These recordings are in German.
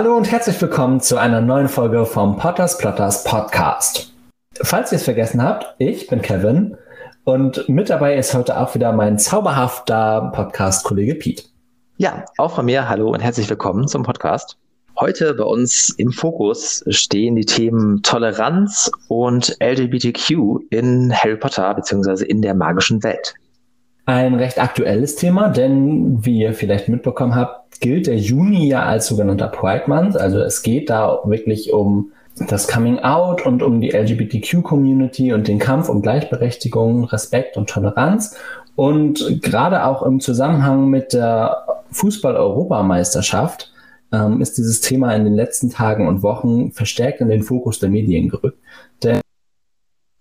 Hallo und herzlich willkommen zu einer neuen Folge vom Potters Plotters Podcast. Falls ihr es vergessen habt, ich bin Kevin und mit dabei ist heute auch wieder mein zauberhafter Podcast-Kollege Pete. Ja, auch von mir hallo und herzlich willkommen zum Podcast. Heute bei uns im Fokus stehen die Themen Toleranz und LGBTQ in Harry Potter bzw. in der magischen Welt. Ein recht aktuelles Thema, denn wie ihr vielleicht mitbekommen habt, gilt der Juni ja als sogenannter Pride Month. Also es geht da wirklich um das Coming Out und um die LGBTQ-Community und den Kampf um Gleichberechtigung, Respekt und Toleranz. Und gerade auch im Zusammenhang mit der Fußball-Europameisterschaft ähm, ist dieses Thema in den letzten Tagen und Wochen verstärkt in den Fokus der Medien gerückt. Denn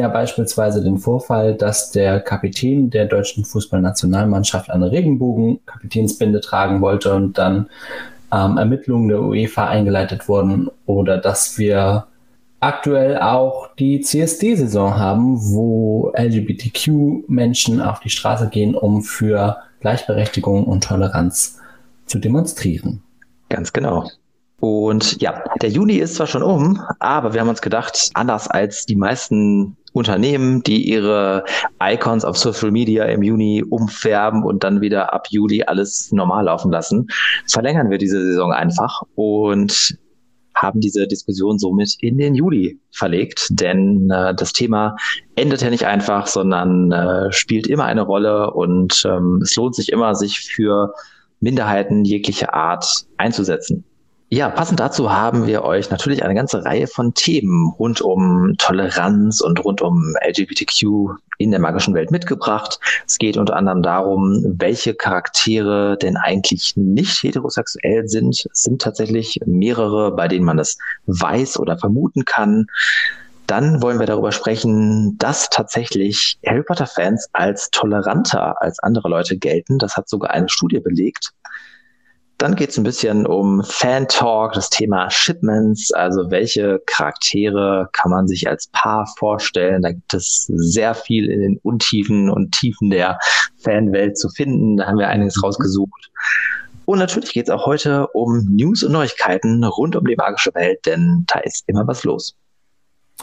ja beispielsweise den Vorfall, dass der Kapitän der deutschen Fußballnationalmannschaft eine Regenbogen-Kapitänsbinde tragen wollte und dann ähm, Ermittlungen der UEFA eingeleitet wurden oder dass wir aktuell auch die CSD-Saison haben, wo LGBTQ-Menschen auf die Straße gehen, um für Gleichberechtigung und Toleranz zu demonstrieren. Ganz genau. Und ja, der Juni ist zwar schon um, aber wir haben uns gedacht, anders als die meisten Unternehmen, die ihre Icons auf Social Media im Juni umfärben und dann wieder ab Juli alles normal laufen lassen, verlängern wir diese Saison einfach und haben diese Diskussion somit in den Juli verlegt, denn äh, das Thema endet ja nicht einfach, sondern äh, spielt immer eine Rolle und ähm, es lohnt sich immer, sich für Minderheiten jeglicher Art einzusetzen. Ja, passend dazu haben wir euch natürlich eine ganze Reihe von Themen rund um Toleranz und rund um LGBTQ in der magischen Welt mitgebracht. Es geht unter anderem darum, welche Charaktere denn eigentlich nicht heterosexuell sind. Es sind tatsächlich mehrere, bei denen man es weiß oder vermuten kann. Dann wollen wir darüber sprechen, dass tatsächlich Harry Potter-Fans als toleranter als andere Leute gelten. Das hat sogar eine Studie belegt. Dann geht es ein bisschen um Fan-Talk, das Thema Shipments, also welche Charaktere kann man sich als Paar vorstellen. Da gibt es sehr viel in den Untiefen und Tiefen der Fanwelt zu finden. Da haben wir einiges mhm. rausgesucht. Und natürlich geht es auch heute um News und Neuigkeiten rund um die magische Welt, denn da ist immer was los.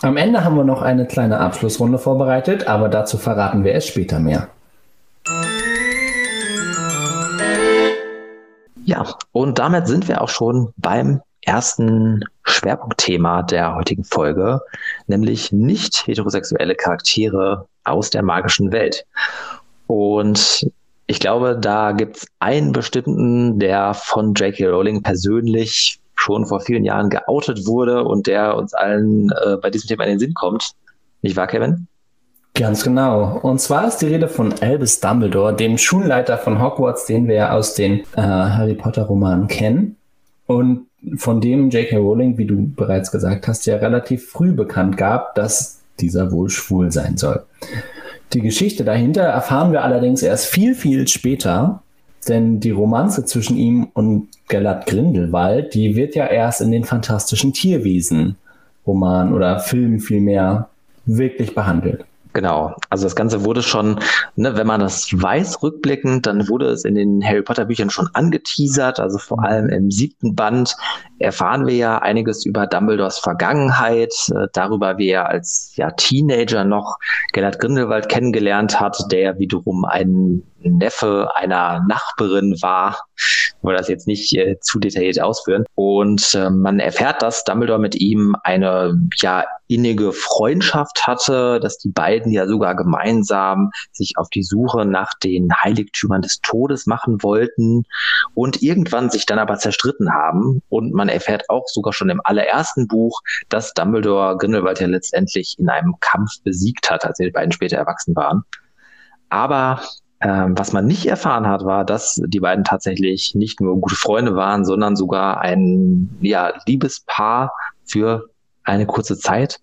Am Ende haben wir noch eine kleine Abschlussrunde vorbereitet, aber dazu verraten wir es später mehr. Ja, und damit sind wir auch schon beim ersten Schwerpunktthema der heutigen Folge, nämlich nicht heterosexuelle Charaktere aus der magischen Welt. Und ich glaube, da gibt es einen bestimmten, der von J.K. Rowling persönlich schon vor vielen Jahren geoutet wurde und der uns allen äh, bei diesem Thema in den Sinn kommt. Nicht wahr, Kevin? Ganz genau. Und zwar ist die Rede von Albus Dumbledore, dem Schulleiter von Hogwarts, den wir ja aus den äh, Harry Potter Romanen kennen. Und von dem J.K. Rowling, wie du bereits gesagt hast, ja relativ früh bekannt gab, dass dieser wohl schwul sein soll. Die Geschichte dahinter erfahren wir allerdings erst viel, viel später, denn die Romanze zwischen ihm und Gellert Grindelwald, die wird ja erst in den fantastischen Tierwesen Roman oder Film vielmehr wirklich behandelt. Genau. Also das Ganze wurde schon, ne, wenn man das weiß rückblickend, dann wurde es in den Harry Potter Büchern schon angeteasert. Also vor allem im siebten Band erfahren wir ja einiges über Dumbledores Vergangenheit, äh, darüber, wie er als ja, Teenager noch Gellert Grindelwald kennengelernt hat, der wiederum ein Neffe einer Nachbarin war. Wollte das jetzt nicht äh, zu detailliert ausführen. Und äh, man erfährt, dass Dumbledore mit ihm eine ja innige Freundschaft hatte, dass die beiden ja sogar gemeinsam sich auf die Suche nach den Heiligtümern des Todes machen wollten und irgendwann sich dann aber zerstritten haben. Und man erfährt auch sogar schon im allerersten Buch, dass Dumbledore Grindelwald ja letztendlich in einem Kampf besiegt hat, als die beiden später erwachsen waren. Aber ähm, was man nicht erfahren hat, war, dass die beiden tatsächlich nicht nur gute Freunde waren, sondern sogar ein ja, Liebespaar für eine kurze Zeit.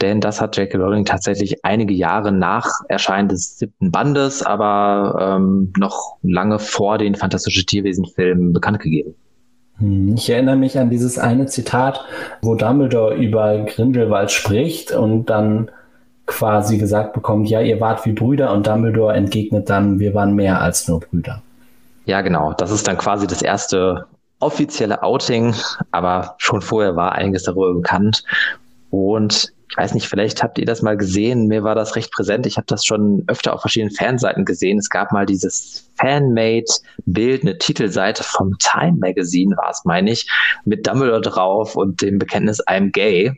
Denn das hat J.K. Rowling tatsächlich einige Jahre nach Erscheinen des siebten Bandes, aber ähm, noch lange vor den Fantastische Tierwesen-Filmen bekannt gegeben. Hm, ich erinnere mich an dieses eine Zitat, wo Dumbledore über Grindelwald spricht und dann quasi gesagt bekommt, ja, ihr wart wie Brüder und Dumbledore entgegnet dann, wir waren mehr als nur Brüder. Ja, genau. Das ist dann quasi das erste offizielle Outing, aber schon vorher war einiges darüber bekannt. Und ich weiß nicht, vielleicht habt ihr das mal gesehen. Mir war das recht präsent. Ich habe das schon öfter auf verschiedenen Fanseiten gesehen. Es gab mal dieses Fanmade-Bild, eine Titelseite vom Time Magazine war es, meine ich, mit Dumbledore drauf und dem Bekenntnis I'm gay.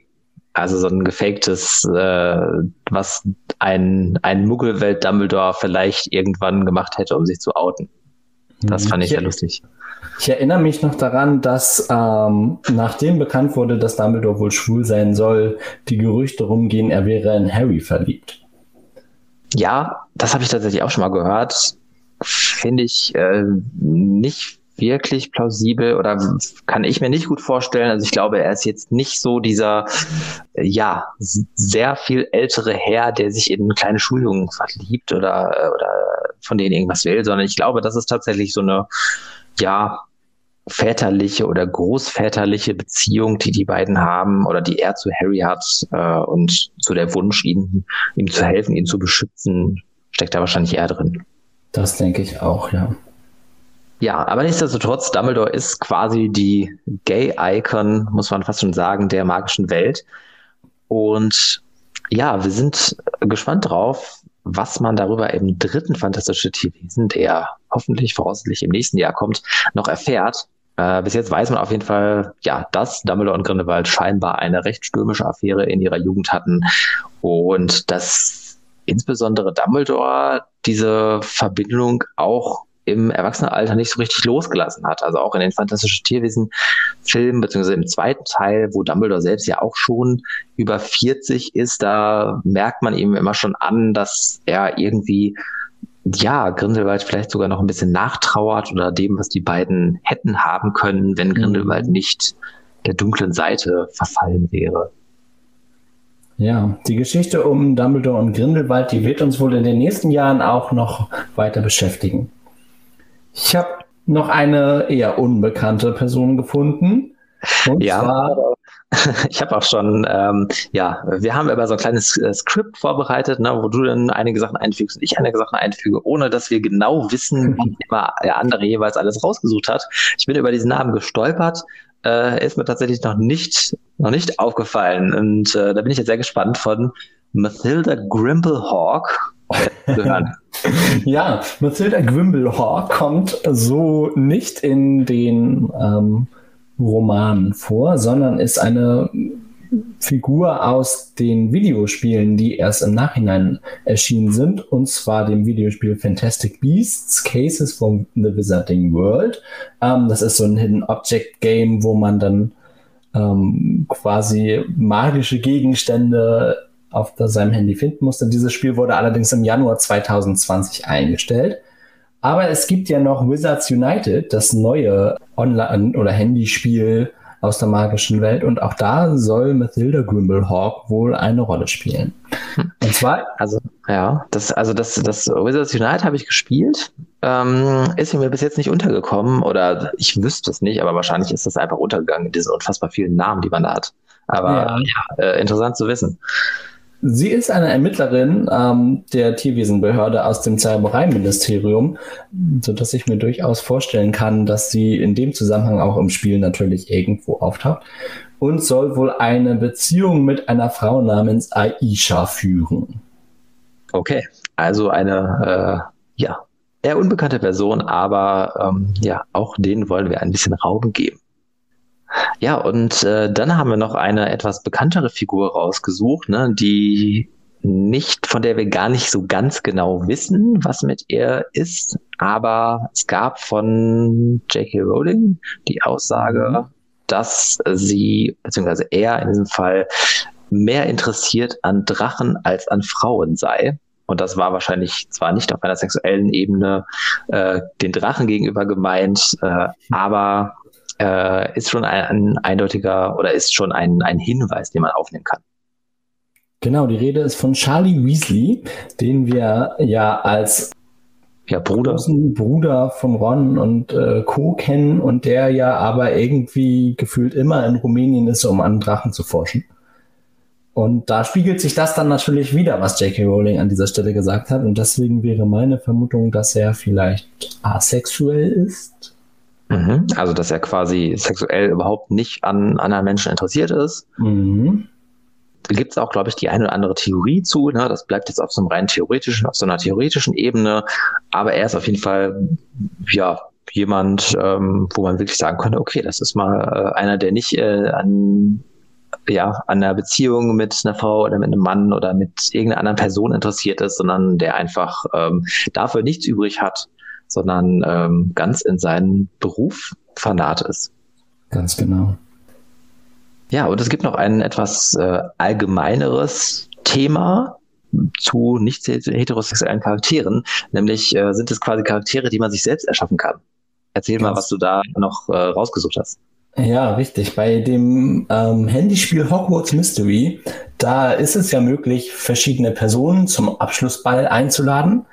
Also so ein gefaktes, äh, was ein, ein Muggelwelt Dumbledore vielleicht irgendwann gemacht hätte, um sich zu outen. Das fand ich sehr lustig. Ich erinnere mich noch daran, dass ähm, nachdem bekannt wurde, dass Dumbledore wohl schwul sein soll, die Gerüchte rumgehen, er wäre in Harry verliebt. Ja, das habe ich tatsächlich auch schon mal gehört. Finde ich äh, nicht wirklich plausibel oder kann ich mir nicht gut vorstellen. Also ich glaube, er ist jetzt nicht so dieser, ja, sehr viel ältere Herr, der sich in kleine Schuljungen verliebt oder, oder von denen irgendwas will, sondern ich glaube, das ist tatsächlich so eine, ja, väterliche oder großväterliche Beziehung, die die beiden haben oder die er zu Harry hat äh, und zu der Wunsch, ihm, ihm zu helfen, ihn zu beschützen, steckt da wahrscheinlich eher drin. Das denke ich auch, ja. Ja, aber nichtsdestotrotz, Dumbledore ist quasi die Gay-Icon, muss man fast schon sagen, der magischen Welt. Und ja, wir sind gespannt drauf, was man darüber im dritten Fantastische Tierwesen, der hoffentlich voraussichtlich im nächsten Jahr kommt, noch erfährt. Äh, bis jetzt weiß man auf jeden Fall, ja, dass Dumbledore und Grindelwald scheinbar eine recht stürmische Affäre in ihrer Jugend hatten und dass insbesondere Dumbledore diese Verbindung auch im Erwachsenenalter nicht so richtig losgelassen hat. Also auch in den Fantastischen Tierwesen-Filmen, beziehungsweise im zweiten Teil, wo Dumbledore selbst ja auch schon über 40 ist, da merkt man ihm immer schon an, dass er irgendwie ja, Grindelwald vielleicht sogar noch ein bisschen nachtrauert oder dem, was die beiden hätten haben können, wenn mhm. Grindelwald nicht der dunklen Seite verfallen wäre. Ja, die Geschichte um Dumbledore und Grindelwald, die wird uns wohl in den nächsten Jahren auch noch weiter beschäftigen. Ich habe noch eine eher unbekannte Person gefunden. Und ja. zwar ich habe auch schon, ähm, ja, wir haben aber so ein kleines äh, Skript vorbereitet, ne, wo du dann einige Sachen einfügst und ich einige Sachen einfüge, ohne dass wir genau wissen, wie immer der andere jeweils alles rausgesucht hat. Ich bin über diesen Namen gestolpert, äh, ist mir tatsächlich noch nicht, noch nicht aufgefallen und äh, da bin ich jetzt sehr gespannt von Mathilda Grimblehawk hören. ja, Mathilda Grimblehawk kommt so nicht in den ähm, Roman vor, sondern ist eine Figur aus den Videospielen, die erst im Nachhinein erschienen sind, und zwar dem Videospiel Fantastic Beasts, Cases from the Wizarding World. Ähm, das ist so ein Hidden Object Game, wo man dann ähm, quasi magische Gegenstände auf seinem Handy finden musste. Dieses Spiel wurde allerdings im Januar 2020 eingestellt. Aber es gibt ja noch Wizards United, das neue Online- oder Handyspiel aus der magischen Welt. Und auch da soll Mathilda Grimblehawk wohl eine Rolle spielen. Und zwar. Also, ja, das, also das, das Wizards United habe ich gespielt. Ähm, ist mir bis jetzt nicht untergekommen oder ich wüsste es nicht, aber wahrscheinlich ist das einfach untergegangen in diesen unfassbar vielen Namen, die man da hat. Aber ja, ja äh, interessant zu wissen. Sie ist eine Ermittlerin ähm, der Tierwesenbehörde aus dem Zaubereiministerium, sodass ich mir durchaus vorstellen kann, dass sie in dem Zusammenhang auch im Spiel natürlich irgendwo auftaucht und soll wohl eine Beziehung mit einer Frau namens Aisha führen. Okay, also eine äh, ja eher unbekannte Person, aber ähm, ja auch denen wollen wir ein bisschen Raum geben. Ja, und äh, dann haben wir noch eine etwas bekanntere Figur rausgesucht, ne, die nicht, von der wir gar nicht so ganz genau wissen, was mit ihr ist, aber es gab von J.K. Rowling die Aussage, mhm. dass sie, beziehungsweise er in diesem Fall, mehr interessiert an Drachen als an Frauen sei. Und das war wahrscheinlich zwar nicht auf einer sexuellen Ebene äh, den Drachen gegenüber gemeint, äh, aber äh, ist schon ein, ein, eindeutiger oder ist schon ein, ein Hinweis, den man aufnehmen kann. Genau, die Rede ist von Charlie Weasley, den wir ja als ja, Bruder. Bruder von Ron und äh, Co. kennen und der ja aber irgendwie gefühlt immer in Rumänien ist, um an Drachen zu forschen. Und da spiegelt sich das dann natürlich wieder, was J.K. Rowling an dieser Stelle gesagt hat. Und deswegen wäre meine Vermutung, dass er vielleicht asexuell ist. Mhm. Also, dass er quasi sexuell überhaupt nicht an anderen Menschen interessiert ist. Mhm. Da gibt es auch, glaube ich, die eine oder andere Theorie zu. Ne? Das bleibt jetzt auf so einem rein theoretischen, auf so einer theoretischen Ebene. Aber er ist auf jeden Fall, ja, jemand, ähm, wo man wirklich sagen könnte, okay, das ist mal äh, einer, der nicht äh, an ja, an einer Beziehung mit einer Frau oder mit einem Mann oder mit irgendeiner anderen Person interessiert ist, sondern der einfach ähm, dafür nichts übrig hat, sondern ähm, ganz in seinen Beruf vernarrt ist. Ganz genau. Ja, und es gibt noch ein etwas äh, allgemeineres Thema zu nicht heterosexuellen Charakteren, nämlich äh, sind es quasi Charaktere, die man sich selbst erschaffen kann. Erzähl Ganz mal, was du da noch äh, rausgesucht hast. Ja, richtig. Bei dem ähm, Handyspiel Hogwarts Mystery, da ist es ja möglich, verschiedene Personen zum Abschlussball einzuladen.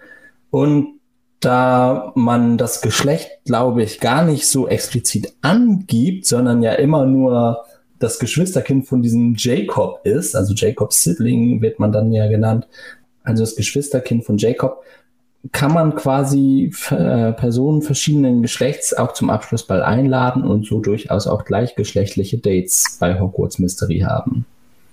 Und da man das Geschlecht, glaube ich, gar nicht so explizit angibt, sondern ja immer nur das Geschwisterkind von diesem Jacob ist, also Jacobs Sibling wird man dann ja genannt, also das Geschwisterkind von Jacob, kann man quasi äh, Personen verschiedenen Geschlechts auch zum Abschlussball einladen und so durchaus auch gleichgeschlechtliche Dates bei Hogwarts Mystery haben.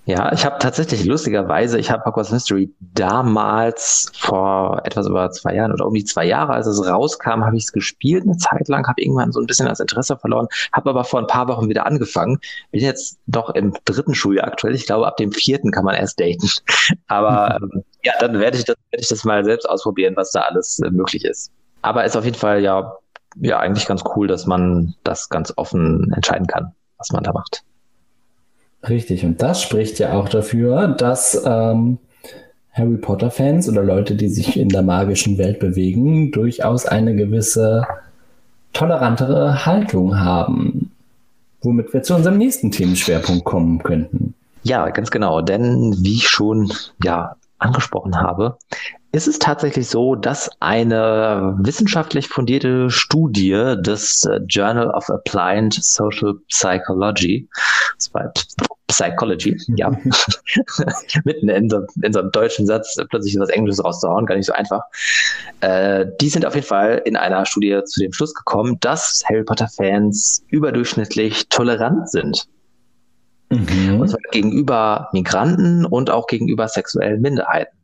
Ja, ich habe tatsächlich lustigerweise, ich habe Hogwarts Mystery damals vor etwas über zwei Jahren oder um die zwei Jahre, als es rauskam, habe ich es gespielt eine Zeit lang, habe irgendwann so ein bisschen das Interesse verloren, habe aber vor ein paar Wochen wieder angefangen. Bin jetzt doch im dritten Schuljahr aktuell. Ich glaube, ab dem vierten kann man erst daten. Aber ähm, ja, dann werde ich das, werde ich das mal selbst ausprobieren, was da alles äh, möglich ist. Aber ist auf jeden Fall ja, ja eigentlich ganz cool, dass man das ganz offen entscheiden kann, was man da macht. Richtig, und das spricht ja auch dafür, dass ähm, Harry Potter-Fans oder Leute, die sich in der magischen Welt bewegen, durchaus eine gewisse tolerantere Haltung haben. Womit wir zu unserem nächsten Themenschwerpunkt kommen könnten. Ja, ganz genau. Denn wie ich schon ja, angesprochen habe, ist es tatsächlich so, dass eine wissenschaftlich fundierte Studie des äh, Journal of Applied Social Psychology, Psychology, ja, mitten in so, in so einem deutschen Satz plötzlich was Englisches rauszuhauen, gar nicht so einfach. Äh, die sind auf jeden Fall in einer Studie zu dem Schluss gekommen, dass Harry Potter-Fans überdurchschnittlich tolerant sind. Mhm. Und zwar gegenüber Migranten und auch gegenüber sexuellen Minderheiten.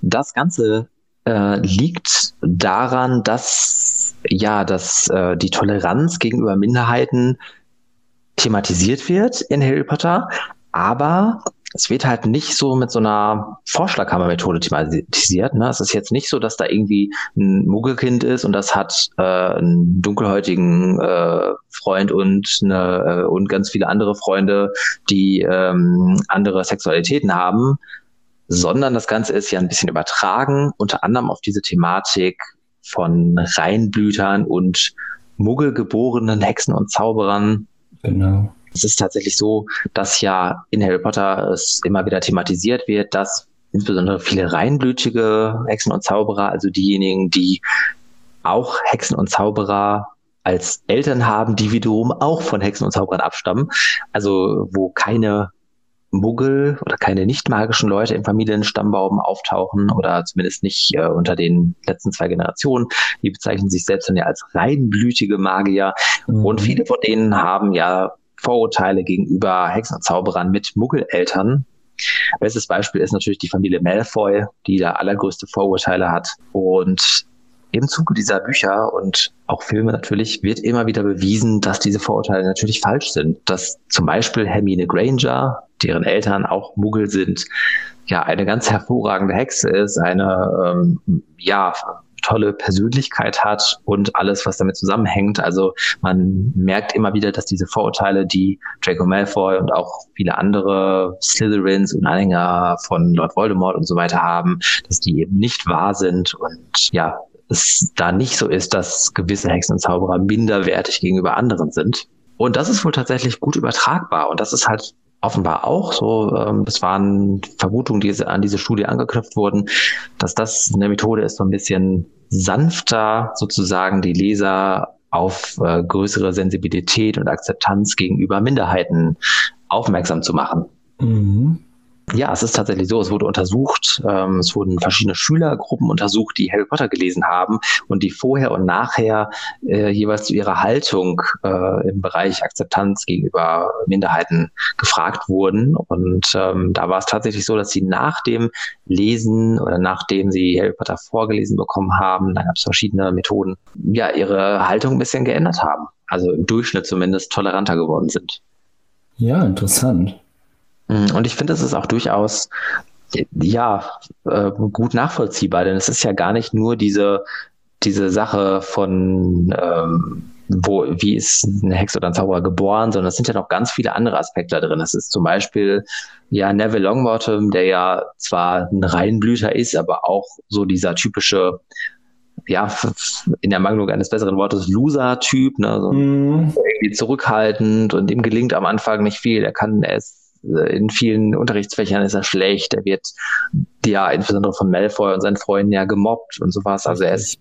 Das Ganze äh, liegt daran, dass ja, dass äh, die Toleranz gegenüber Minderheiten thematisiert wird in Harry Potter, aber es wird halt nicht so mit so einer Vorschlaghammer-Methode thematisiert. Ne? Es ist jetzt nicht so, dass da irgendwie ein Muggelkind ist und das hat äh, einen dunkelhäutigen äh, Freund und, eine, äh, und ganz viele andere Freunde, die ähm, andere Sexualitäten haben, sondern das Ganze ist ja ein bisschen übertragen, unter anderem auf diese Thematik von Reinblütern und Muggelgeborenen Hexen und Zauberern. Genau. Es ist tatsächlich so, dass ja in Harry Potter es immer wieder thematisiert wird, dass insbesondere viele reinblütige Hexen und Zauberer, also diejenigen, die auch Hexen und Zauberer als Eltern haben, die wiederum auch von Hexen und Zauberern abstammen, also wo keine Muggel oder keine nicht magischen Leute im Familienstammbaum auftauchen oder zumindest nicht äh, unter den letzten zwei Generationen. Die bezeichnen sich selbst dann ja als reinblütige Magier. Mhm. Und viele von denen haben ja Vorurteile gegenüber Hexen und Zauberern mit Muggeleltern. Bestes Beispiel ist natürlich die Familie Malfoy, die da allergrößte Vorurteile hat. Und im Zuge dieser Bücher und auch Filme natürlich wird immer wieder bewiesen, dass diese Vorurteile natürlich falsch sind. Dass zum Beispiel Hermine Granger, deren Eltern auch Muggel sind, ja eine ganz hervorragende Hexe ist, eine ähm, ja tolle Persönlichkeit hat und alles, was damit zusammenhängt. Also man merkt immer wieder, dass diese Vorurteile, die Draco Malfoy und auch viele andere Slytherins und Anhänger von Lord Voldemort und so weiter haben, dass die eben nicht wahr sind und ja, es da nicht so ist, dass gewisse Hexen und Zauberer minderwertig gegenüber anderen sind. Und das ist wohl tatsächlich gut übertragbar. Und das ist halt offenbar auch so. Ähm, das waren Vermutungen, die an diese Studie angeknüpft wurden, dass das eine Methode ist, so ein bisschen sanfter sozusagen die Leser auf äh, größere Sensibilität und Akzeptanz gegenüber Minderheiten aufmerksam zu machen. Mhm. Ja, es ist tatsächlich so. Es wurde untersucht, ähm, es wurden verschiedene Schülergruppen untersucht, die Harry Potter gelesen haben und die vorher und nachher äh, jeweils zu ihrer Haltung äh, im Bereich Akzeptanz gegenüber Minderheiten gefragt wurden. Und ähm, da war es tatsächlich so, dass sie nach dem Lesen oder nachdem sie Harry Potter vorgelesen bekommen haben, da gab es verschiedene Methoden, ja, ihre Haltung ein bisschen geändert haben. Also im Durchschnitt zumindest toleranter geworden sind. Ja, interessant. Mm, und ich finde, es ist auch durchaus ja äh, gut nachvollziehbar, denn es ist ja gar nicht nur diese diese Sache von ähm, wo, wie ist eine Hexe oder ein Zauberer geboren, sondern es sind ja noch ganz viele andere Aspekte drin. Es ist zum Beispiel ja Neville Longbottom, der ja zwar ein Reinblüter ist, aber auch so dieser typische ja, in der Mangelung eines besseren Wortes, Loser-Typ, ne, so mm. irgendwie zurückhaltend und ihm gelingt am Anfang nicht viel. Er kann, er ist in vielen Unterrichtsfächern ist er schlecht. Er wird ja insbesondere von Malfoy und seinen Freunden ja gemobbt und sowas. Also er ist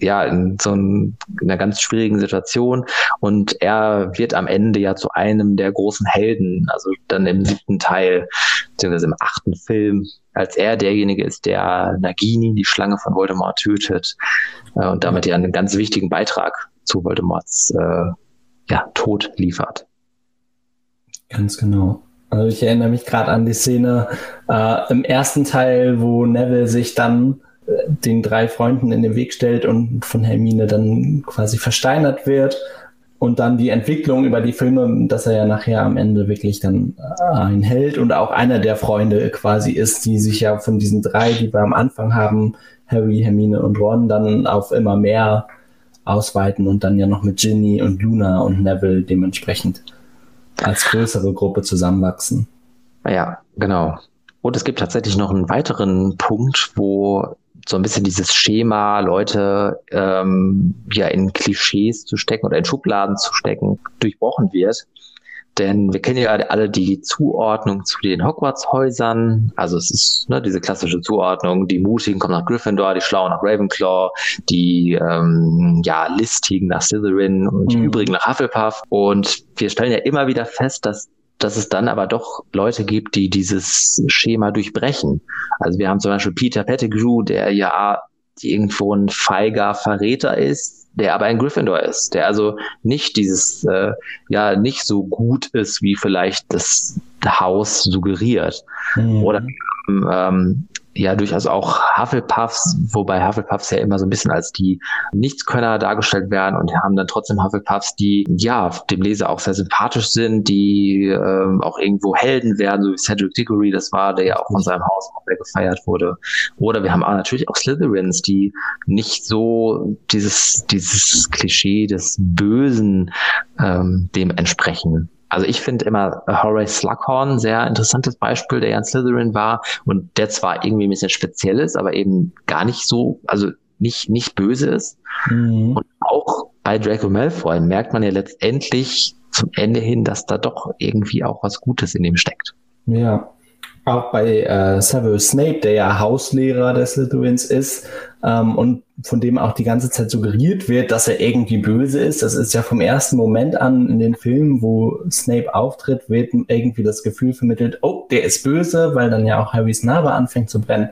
ja in so ein, in einer ganz schwierigen Situation und er wird am Ende ja zu einem der großen Helden, also dann im siebten Teil, beziehungsweise im achten Film, als er derjenige ist, der Nagini, die Schlange von Voldemort, tötet äh, und damit ja einen ganz wichtigen Beitrag zu Voldemorts äh, ja, Tod liefert. Ganz genau. Also ich erinnere mich gerade an die Szene äh, im ersten Teil, wo Neville sich dann äh, den drei Freunden in den Weg stellt und von Hermine dann quasi versteinert wird. Und dann die Entwicklung über die Filme, dass er ja nachher am Ende wirklich dann äh, ein Held und auch einer der Freunde quasi ist, die sich ja von diesen drei, die wir am Anfang haben, Harry, Hermine und Ron, dann auf immer mehr ausweiten und dann ja noch mit Ginny und Luna und Neville dementsprechend als größere Gruppe zusammenwachsen. Ja, genau. Und es gibt tatsächlich noch einen weiteren Punkt, wo so ein bisschen dieses Schema, Leute ähm, ja in Klischees zu stecken oder in Schubladen zu stecken, durchbrochen wird. Denn wir kennen ja alle die Zuordnung zu den Hogwarts-Häusern. Also es ist ne, diese klassische Zuordnung, die Mutigen kommen nach Gryffindor, die Schlauen nach Ravenclaw, die ähm, ja, Listigen nach Slytherin und die mhm. übrigen nach Hufflepuff. Und wir stellen ja immer wieder fest, dass dass es dann aber doch Leute gibt, die dieses Schema durchbrechen. Also wir haben zum Beispiel Peter Pettigrew, der ja irgendwo ein feiger Verräter ist, der aber ein Gryffindor ist, der also nicht dieses, äh, ja, nicht so gut ist, wie vielleicht das Haus suggeriert. Mhm. Oder ähm, ja durchaus auch Hufflepuffs, wobei Hufflepuffs ja immer so ein bisschen als die Nichtskönner dargestellt werden und haben dann trotzdem Hufflepuffs, die ja dem Leser auch sehr sympathisch sind, die ähm, auch irgendwo Helden werden, so wie Cedric Diggory, das war, der ja auch von seinem Haus sehr gefeiert wurde. Oder wir haben auch natürlich auch Slytherins, die nicht so dieses, dieses Klischee des Bösen ähm, dem entsprechen. Also ich finde immer Horace Slughorn sehr interessantes Beispiel, der ja in Slytherin war und der zwar irgendwie ein bisschen speziell ist, aber eben gar nicht so, also nicht, nicht böse ist. Mhm. Und auch bei Draco Malfoy merkt man ja letztendlich zum Ende hin, dass da doch irgendwie auch was Gutes in ihm steckt. Ja, auch bei äh, Severus Snape, der ja Hauslehrer des Slytherins ist ähm, und von dem auch die ganze Zeit suggeriert wird, dass er irgendwie böse ist. Das ist ja vom ersten Moment an in den Filmen, wo Snape auftritt, wird irgendwie das Gefühl vermittelt, oh, der ist böse, weil dann ja auch Harrys Narbe anfängt zu brennen.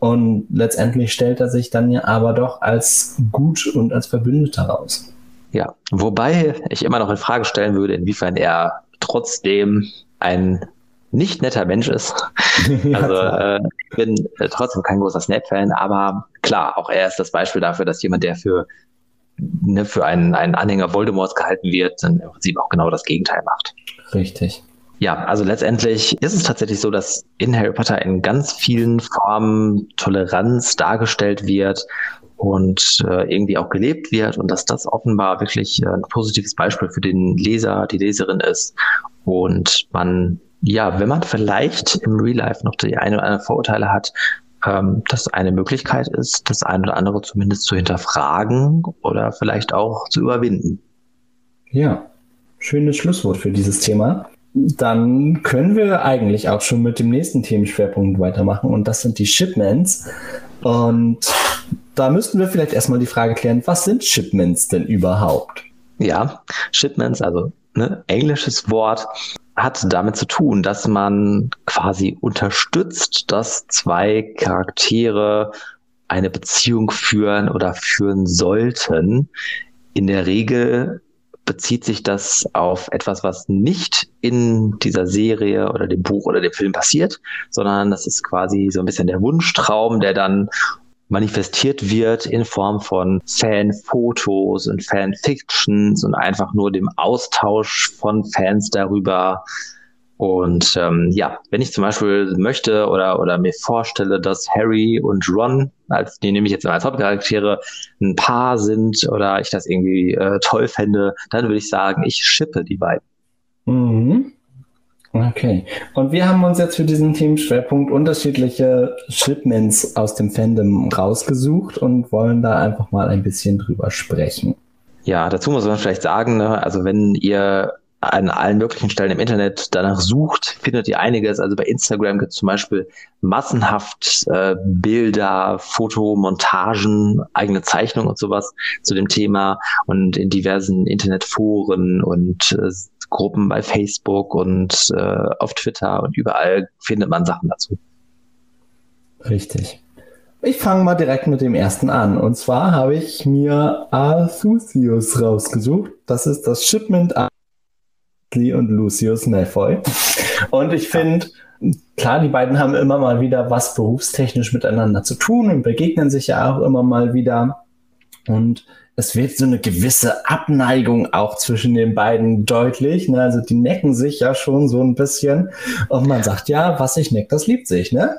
Und letztendlich stellt er sich dann ja aber doch als gut und als Verbündeter raus. Ja, wobei ich immer noch in Frage stellen würde, inwiefern er trotzdem ein nicht netter Mensch ist. Also äh, ich bin äh, trotzdem kein großer Snap-Fan, aber klar, auch er ist das Beispiel dafür, dass jemand, der für, ne, für einen, einen Anhänger Voldemorts gehalten wird, dann im Prinzip auch genau das Gegenteil macht. Richtig. Ja, also letztendlich ist es tatsächlich so, dass in Harry Potter in ganz vielen Formen Toleranz dargestellt wird und äh, irgendwie auch gelebt wird und dass das offenbar wirklich äh, ein positives Beispiel für den Leser, die Leserin ist und man ja, wenn man vielleicht im Real Life noch die eine oder andere Vorurteile hat, ähm, das eine Möglichkeit ist, das eine oder andere zumindest zu hinterfragen oder vielleicht auch zu überwinden. Ja, schönes Schlusswort für dieses Thema. Dann können wir eigentlich auch schon mit dem nächsten Themenschwerpunkt weitermachen und das sind die Shipments. Und da müssten wir vielleicht erstmal die Frage klären, was sind Shipments denn überhaupt? Ja, Shipments, also ne, englisches Wort, hat damit zu tun, dass man quasi unterstützt, dass zwei Charaktere eine Beziehung führen oder führen sollten. In der Regel bezieht sich das auf etwas, was nicht in dieser Serie oder dem Buch oder dem Film passiert, sondern das ist quasi so ein bisschen der Wunschtraum, der dann manifestiert wird in Form von Fanfotos und Fanfictions und einfach nur dem Austausch von Fans darüber. Und ähm, ja, wenn ich zum Beispiel möchte oder, oder mir vorstelle, dass Harry und Ron, als die nehme ich jetzt als Hauptcharaktere, ein Paar sind oder ich das irgendwie äh, toll fände, dann würde ich sagen, ich schippe die beiden. Mhm. Okay. Und wir haben uns jetzt für diesen Themenschwerpunkt unterschiedliche Shipments aus dem Fandom rausgesucht und wollen da einfach mal ein bisschen drüber sprechen. Ja, dazu muss man vielleicht sagen, ne, also wenn ihr an allen möglichen Stellen im Internet danach sucht, findet ihr einiges. Also bei Instagram gibt es zum Beispiel massenhaft äh, Bilder, Fotomontagen, eigene Zeichnungen und sowas zu dem Thema und in diversen Internetforen und äh, Gruppen bei Facebook und äh, auf Twitter und überall findet man Sachen dazu. Richtig. Ich fange mal direkt mit dem ersten an. Und zwar habe ich mir Arthusius rausgesucht. Das ist das Shipment und Lucius Malfoy. Und ich finde, klar, die beiden haben immer mal wieder was berufstechnisch miteinander zu tun und begegnen sich ja auch immer mal wieder. Und es wird so eine gewisse Abneigung auch zwischen den beiden deutlich. Ne? Also die necken sich ja schon so ein bisschen. Und man sagt ja, was sich neckt, das liebt sich, ne?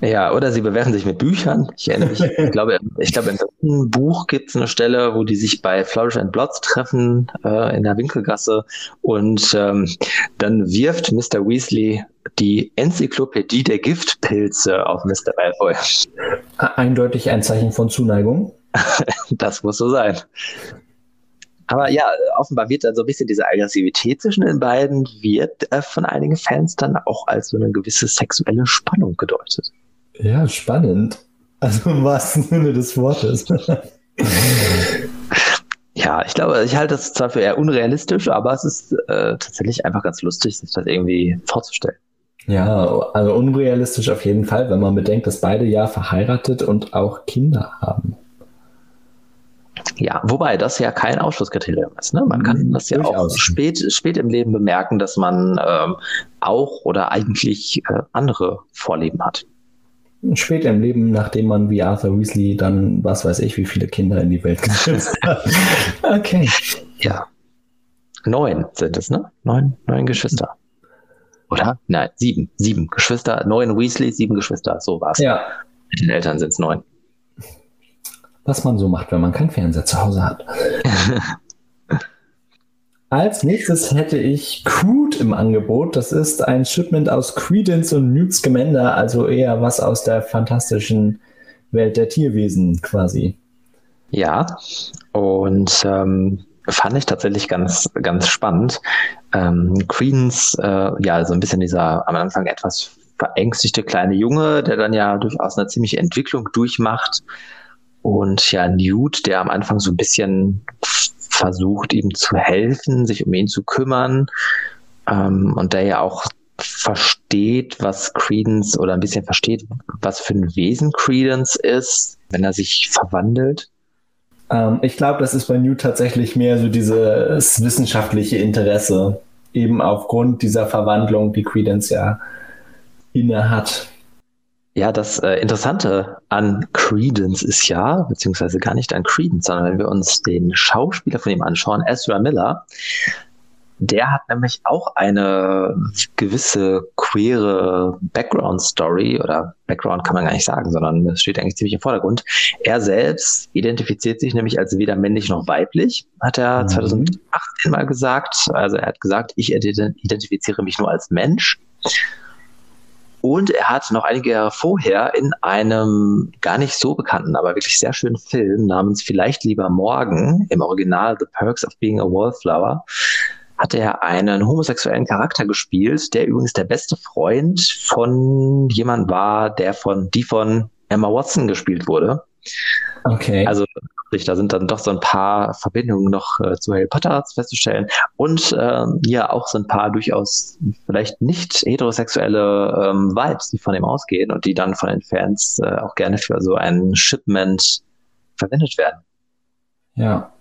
Ja, oder sie bewerfen sich mit Büchern. Ich erinnere mich, ich glaube, ich glaube, im dritten Buch gibt es eine Stelle, wo die sich bei Flourish and Blots treffen äh, in der Winkelgasse und ähm, dann wirft Mr. Weasley die Enzyklopädie der Giftpilze auf Mr. Malfoy. Eindeutig ein Zeichen von Zuneigung. das muss so sein. Aber ja, offenbar wird dann so ein bisschen diese Aggressivität zwischen den beiden, wird äh, von einigen Fans dann auch als so eine gewisse sexuelle Spannung gedeutet. Ja, spannend. Also im wahrsten Sinne des Wortes. ja, ich glaube, ich halte das zwar für eher unrealistisch, aber es ist äh, tatsächlich einfach ganz lustig, sich das irgendwie vorzustellen. Ja, also unrealistisch auf jeden Fall, wenn man bedenkt, dass beide ja verheiratet und auch Kinder haben. Ja, wobei das ja kein Ausschlusskriterium ist. Ne? Man kann mhm, das ja Durchaus. auch spät, spät im Leben bemerken, dass man ähm, auch oder eigentlich äh, andere Vorleben hat. Spät im Leben, nachdem man wie Arthur Weasley dann, was weiß ich, wie viele Kinder in die Welt gesetzt hat. okay. Ja. Neun sind es, ne? Neun, neun Geschwister. Oder? Nein, sieben. Sieben Geschwister, neun Weasley, sieben Geschwister. So war's. Ja. Mit den Eltern sind es neun was man so macht, wenn man keinen Fernseher zu Hause hat. Als nächstes hätte ich Crude im Angebot. Das ist ein Shipment aus Credence und Newt Scamander, also eher was aus der fantastischen Welt der Tierwesen quasi. Ja, und ähm, fand ich tatsächlich ganz, ganz spannend. Ähm, Credence, äh, ja, so ein bisschen dieser am Anfang etwas verängstigte kleine Junge, der dann ja durchaus eine ziemliche Entwicklung durchmacht und ja, Newt, der am Anfang so ein bisschen versucht, ihm zu helfen, sich um ihn zu kümmern. Ähm, und der ja auch versteht, was Credence oder ein bisschen versteht, was für ein Wesen Credence ist, wenn er sich verwandelt. Ähm, ich glaube, das ist bei Newt tatsächlich mehr so dieses wissenschaftliche Interesse, eben aufgrund dieser Verwandlung, die Credence ja inne hat. Ja, das äh, Interessante an Credence ist ja, beziehungsweise gar nicht an Credence, sondern wenn wir uns den Schauspieler von ihm anschauen, Ezra Miller, der hat nämlich auch eine gewisse queere Background-Story oder Background kann man gar nicht sagen, sondern es steht eigentlich ziemlich im Vordergrund. Er selbst identifiziert sich nämlich als weder männlich noch weiblich, hat er mhm. 2018 mal gesagt. Also er hat gesagt, ich identifiziere mich nur als Mensch. Und er hat noch einige Jahre vorher in einem gar nicht so bekannten, aber wirklich sehr schönen Film namens Vielleicht lieber morgen, im Original The Perks of Being a Wallflower, hat er einen homosexuellen Charakter gespielt, der übrigens der beste Freund von jemand war, der von, die von Emma Watson gespielt wurde. Okay. Also Da sind dann doch so ein paar Verbindungen noch äh, zu Harry Potter festzustellen und äh, ja auch so ein paar durchaus vielleicht nicht heterosexuelle ähm, Vibes, die von ihm ausgehen und die dann von den Fans äh, auch gerne für so ein Shipment verwendet werden. Ja.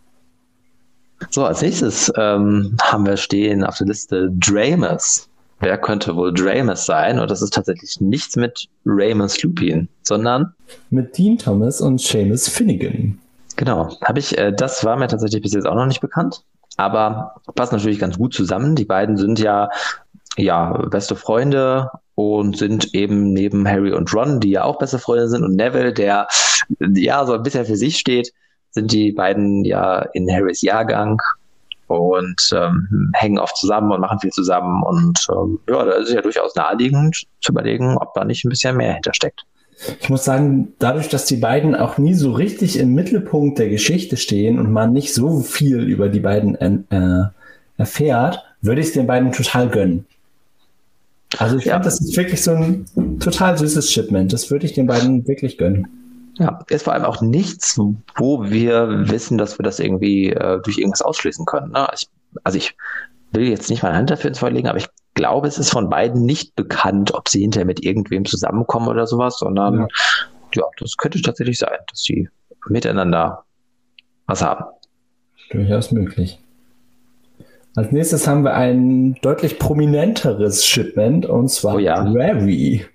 So, als nächstes ähm, haben wir stehen auf der Liste Dramus. Wer könnte wohl Dramus sein? Und das ist tatsächlich nichts mit Ramus Lupin, sondern mit Dean Thomas und Seamus Finnegan. Genau, habe ich, äh, das war mir tatsächlich bis jetzt auch noch nicht bekannt, aber passt natürlich ganz gut zusammen. Die beiden sind ja, ja, beste Freunde und sind eben neben Harry und Ron, die ja auch beste Freunde sind, und Neville, der ja so ein bisschen für sich steht, sind die beiden ja in Harrys Jahrgang und ähm, hängen oft zusammen und machen viel zusammen. Und ähm, ja, da ist es ja durchaus naheliegend zu überlegen, ob da nicht ein bisschen mehr hintersteckt. Ich muss sagen, dadurch, dass die beiden auch nie so richtig im Mittelpunkt der Geschichte stehen und man nicht so viel über die beiden äh, erfährt, würde ich es den beiden total gönnen. Also ich ja. finde, das ist wirklich so ein total süßes Shipment. Das würde ich den beiden wirklich gönnen. Ja, ist vor allem auch nichts, wo wir wissen, dass wir das irgendwie äh, durch irgendwas ausschließen können. Ne? Ich, also ich will jetzt nicht meine Hand dafür ins Feuer legen, aber ich glaube, es ist von beiden nicht bekannt, ob sie hinterher mit irgendwem zusammenkommen oder sowas, sondern ja, ja das könnte tatsächlich sein, dass sie miteinander was haben. Durchaus möglich. Als nächstes haben wir ein deutlich prominenteres Shipment und zwar oh ja. Gravy.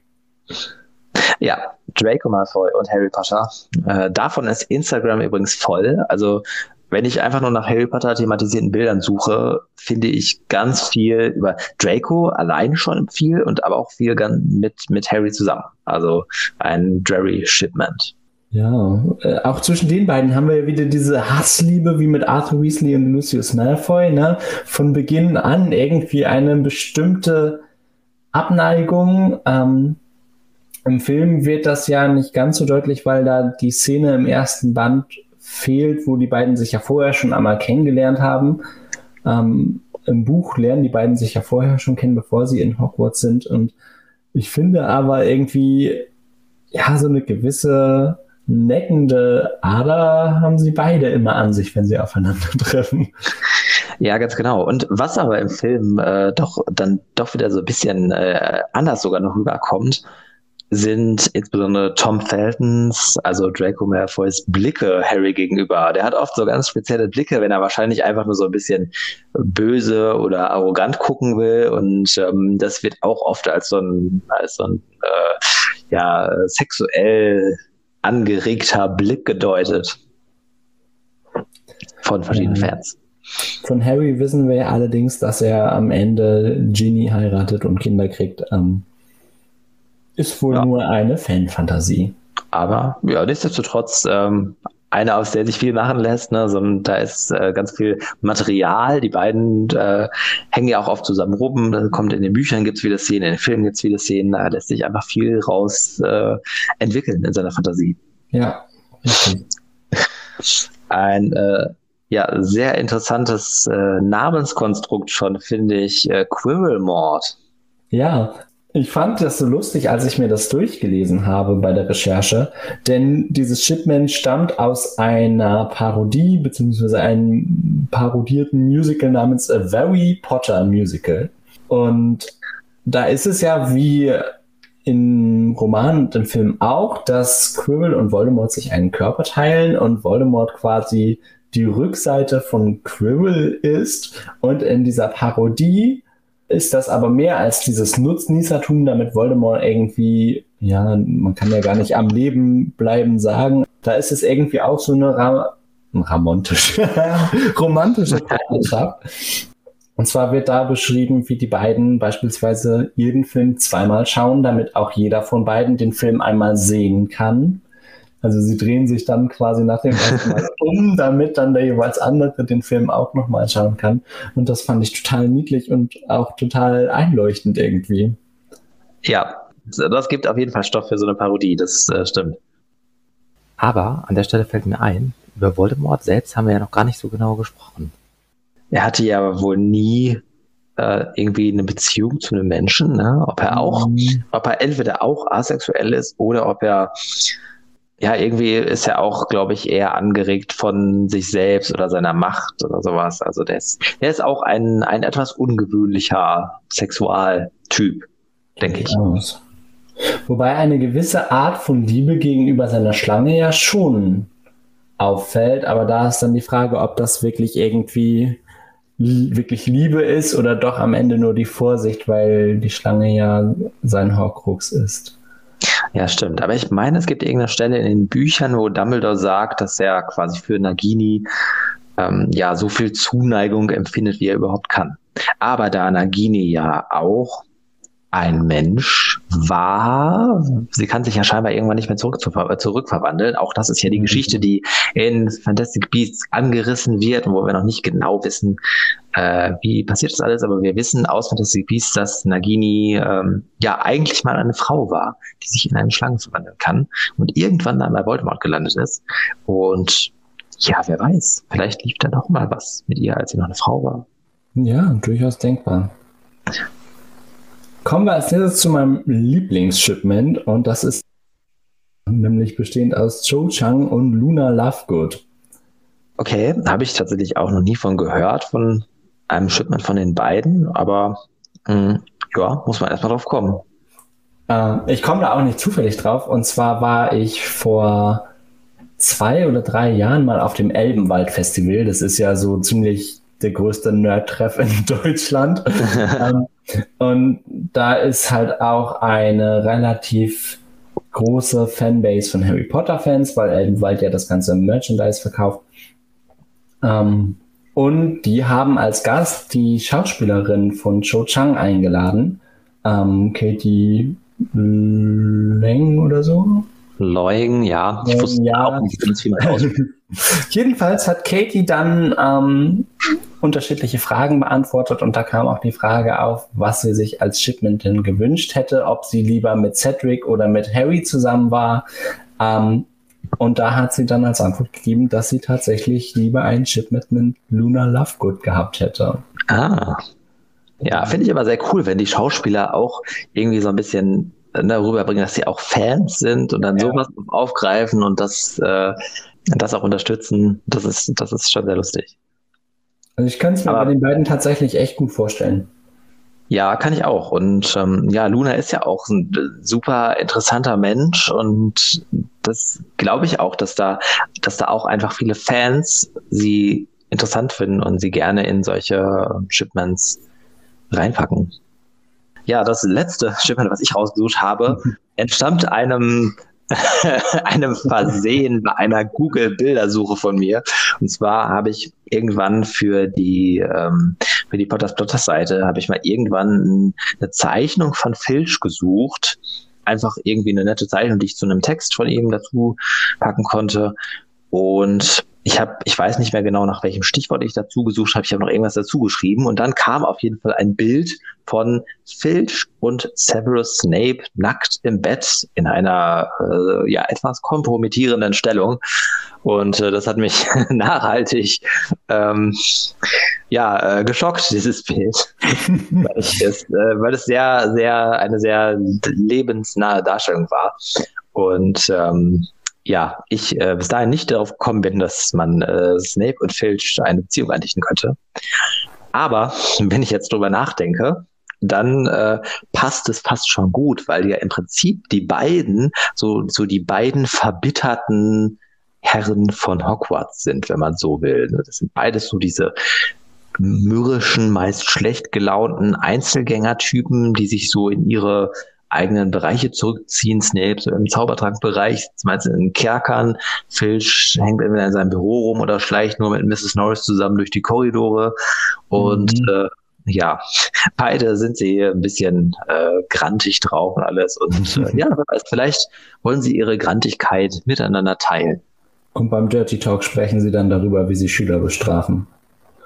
Ja, Draco Malfoy und Harry Potter. Äh, davon ist Instagram übrigens voll. Also wenn ich einfach nur nach Harry Potter thematisierten Bildern suche, finde ich ganz viel über Draco allein schon viel und aber auch viel mit, mit Harry zusammen. Also ein Drarry Shipment. Ja, äh, auch zwischen den beiden haben wir ja wieder diese Hassliebe wie mit Arthur Weasley und Lucius Malfoy, ne? Von Beginn an irgendwie eine bestimmte Abneigung. Ähm, Im Film wird das ja nicht ganz so deutlich, weil da die Szene im ersten Band fehlt, wo die beiden sich ja vorher schon einmal kennengelernt haben. Ähm, Im Buch lernen die beiden sich ja vorher schon kennen, bevor sie in Hogwarts sind. Und ich finde aber irgendwie, ja, so eine gewisse neckende Ader haben sie beide immer an sich, wenn sie aufeinandertreffen. Ja, ganz genau. Und was aber im Film äh, doch dann doch wieder so ein bisschen äh, anders sogar noch rüberkommt, sind insbesondere Tom Feltons, also Draco Malfoys Blicke Harry gegenüber. Der hat oft so ganz spezielle Blicke, wenn er wahrscheinlich einfach nur so ein bisschen böse oder arrogant gucken will. Und ähm, das wird auch oft als so ein, als so ein äh, ja, sexuell angeregter Blick gedeutet. Von verschiedenen ja. Fans. Von Harry wissen wir allerdings, dass er am Ende Ginny heiratet und Kinder kriegt. Ähm, ist wohl ja. nur eine Fanfantasie. Aber ja, nichtsdestotrotz ähm, eine, aus der sich viel machen lässt. Ne? So, da ist äh, ganz viel Material. Die beiden äh, hängen ja auch oft zusammen rum. Da kommt in den Büchern gibt es viele Szenen, in den Filmen gibt es viele Szenen. Da lässt sich einfach viel raus äh, entwickeln in seiner Fantasie. Ja, Ein äh, ja, sehr interessantes äh, Namenskonstrukt schon, finde ich, äh, Quirrell Mord. Ja, ich fand das so lustig, als ich mir das durchgelesen habe bei der Recherche, denn dieses Shipment stammt aus einer Parodie beziehungsweise einem parodierten Musical namens A Very Potter Musical. Und da ist es ja wie im Roman und im Film auch, dass Quirrell und Voldemort sich einen Körper teilen und Voldemort quasi die Rückseite von Quirrell ist und in dieser Parodie ist das aber mehr als dieses Nutznießertum, damit Voldemort irgendwie, ja, man kann ja gar nicht am Leben bleiben sagen. Da ist es irgendwie auch so eine Ra romantische, romantische Partnerschaft. Und zwar wird da beschrieben, wie die beiden beispielsweise jeden Film zweimal schauen, damit auch jeder von beiden den Film einmal sehen kann. Also sie drehen sich dann quasi nach dem ersten Mal um, damit dann der jeweils andere den Film auch nochmal schauen kann. Und das fand ich total niedlich und auch total einleuchtend irgendwie. Ja, das gibt auf jeden Fall Stoff für so eine Parodie, das äh, stimmt. Aber an der Stelle fällt mir ein, über Voldemort selbst haben wir ja noch gar nicht so genau gesprochen. Er hatte ja wohl nie äh, irgendwie eine Beziehung zu einem Menschen, ne? ob er auch, mhm. ob er entweder auch asexuell ist oder ob er ja, irgendwie ist er auch, glaube ich, eher angeregt von sich selbst oder seiner Macht oder sowas. Also der ist, der ist auch ein, ein etwas ungewöhnlicher Sexualtyp, denke ich. Aus. Wobei eine gewisse Art von Liebe gegenüber seiner Schlange ja schon auffällt, aber da ist dann die Frage, ob das wirklich irgendwie wirklich Liebe ist oder doch am Ende nur die Vorsicht, weil die Schlange ja sein Horcrux ist. Ja, stimmt. Aber ich meine, es gibt irgendeine Stelle in den Büchern, wo Dumbledore sagt, dass er quasi für Nagini ähm, ja so viel Zuneigung empfindet, wie er überhaupt kann. Aber da Nagini ja auch ein Mensch war. Sie kann sich ja scheinbar irgendwann nicht mehr zurück zurückverwandeln. Auch das ist ja die mhm. Geschichte, die in Fantastic Beasts angerissen wird, wo wir noch nicht genau wissen, äh, wie passiert das alles. Aber wir wissen aus Fantastic Beasts, dass Nagini ähm, ja eigentlich mal eine Frau war, die sich in eine Schlange verwandeln kann und irgendwann dann bei Voldemort gelandet ist. Und ja, wer weiß, vielleicht lief da noch mal was mit ihr, als sie noch eine Frau war. Ja, durchaus denkbar. Kommen wir als nächstes zu meinem Lieblingsshipment und das ist nämlich bestehend aus Cho Chang und Luna Lovegood. Okay, habe ich tatsächlich auch noch nie von gehört, von einem Shipment von den beiden, aber mh, hm, ja, muss man erstmal drauf kommen. Äh, ich komme da auch nicht zufällig drauf und zwar war ich vor zwei oder drei Jahren mal auf dem Elbenwald Festival. Das ist ja so ziemlich der größte Nerd-Treff in Deutschland. ähm, und da ist halt auch eine relativ große Fanbase von Harry Potter-Fans, weil Elbenwald ja das ganze Merchandise verkauft. Ähm, und die haben als Gast die Schauspielerin von Cho Chang eingeladen, ähm, Katie Leng oder so. Leung, ja. Ich wusste ja. auch nicht, wie man aus. Jedenfalls hat Katie dann ähm, unterschiedliche Fragen beantwortet und da kam auch die Frage auf, was sie sich als Shipment denn gewünscht hätte, ob sie lieber mit Cedric oder mit Harry zusammen war. Ähm, und da hat sie dann als Antwort gegeben, dass sie tatsächlich lieber ein Shipment mit Luna Lovegood gehabt hätte. Ah. Ja, finde ich aber sehr cool, wenn die Schauspieler auch irgendwie so ein bisschen darüber ne, bringen, dass sie auch Fans sind und dann ja. sowas aufgreifen und das, äh, das auch unterstützen. Das ist, das ist schon sehr lustig. Also ich kann es mir Aber, bei den beiden tatsächlich echt gut vorstellen. Ja, kann ich auch. Und ähm, ja, Luna ist ja auch ein super interessanter Mensch und das glaube ich auch, dass da, dass da auch einfach viele Fans sie interessant finden und sie gerne in solche Shipments reinpacken. Ja, das letzte Shipment, was ich rausgesucht habe, entstammt einem einem Versehen bei einer Google-Bildersuche von mir. Und zwar habe ich irgendwann für die, ähm, für die Potters Plotters Seite, habe ich mal irgendwann eine Zeichnung von Filch gesucht. Einfach irgendwie eine nette Zeichnung, die ich zu einem Text von ihm dazu packen konnte. Und ich habe, ich weiß nicht mehr genau, nach welchem Stichwort ich dazu gesucht habe. Ich habe noch irgendwas dazu geschrieben. Und dann kam auf jeden Fall ein Bild von Filch und Severus Snape nackt im Bett in einer äh, ja etwas kompromittierenden Stellung. Und äh, das hat mich nachhaltig ähm, ja äh, geschockt dieses Bild, weil, ich es, äh, weil es sehr sehr eine sehr lebensnahe Darstellung war. Und ähm, ja, ich äh, bis dahin nicht darauf gekommen bin, dass man äh, Snape und Filch eine Beziehung andichten könnte. Aber wenn ich jetzt drüber nachdenke, dann äh, passt es fast schon gut, weil ja im Prinzip die beiden so, so die beiden verbitterten Herren von Hogwarts sind, wenn man so will. Ne? Das sind beides so diese mürrischen, meist schlecht gelaunten Einzelgängertypen, die sich so in ihre eigenen Bereiche zurückziehen. Snape so im Zaubertrankbereich, meinst in Kerkern. Filch hängt entweder in seinem Büro rum oder schleicht nur mit Mrs. Norris zusammen durch die Korridore. Und mhm. äh, ja, beide sind sie ein bisschen äh, grantig drauf und alles. Und äh, ja, vielleicht wollen sie ihre Grantigkeit miteinander teilen. Und beim Dirty Talk sprechen sie dann darüber, wie sie Schüler bestrafen.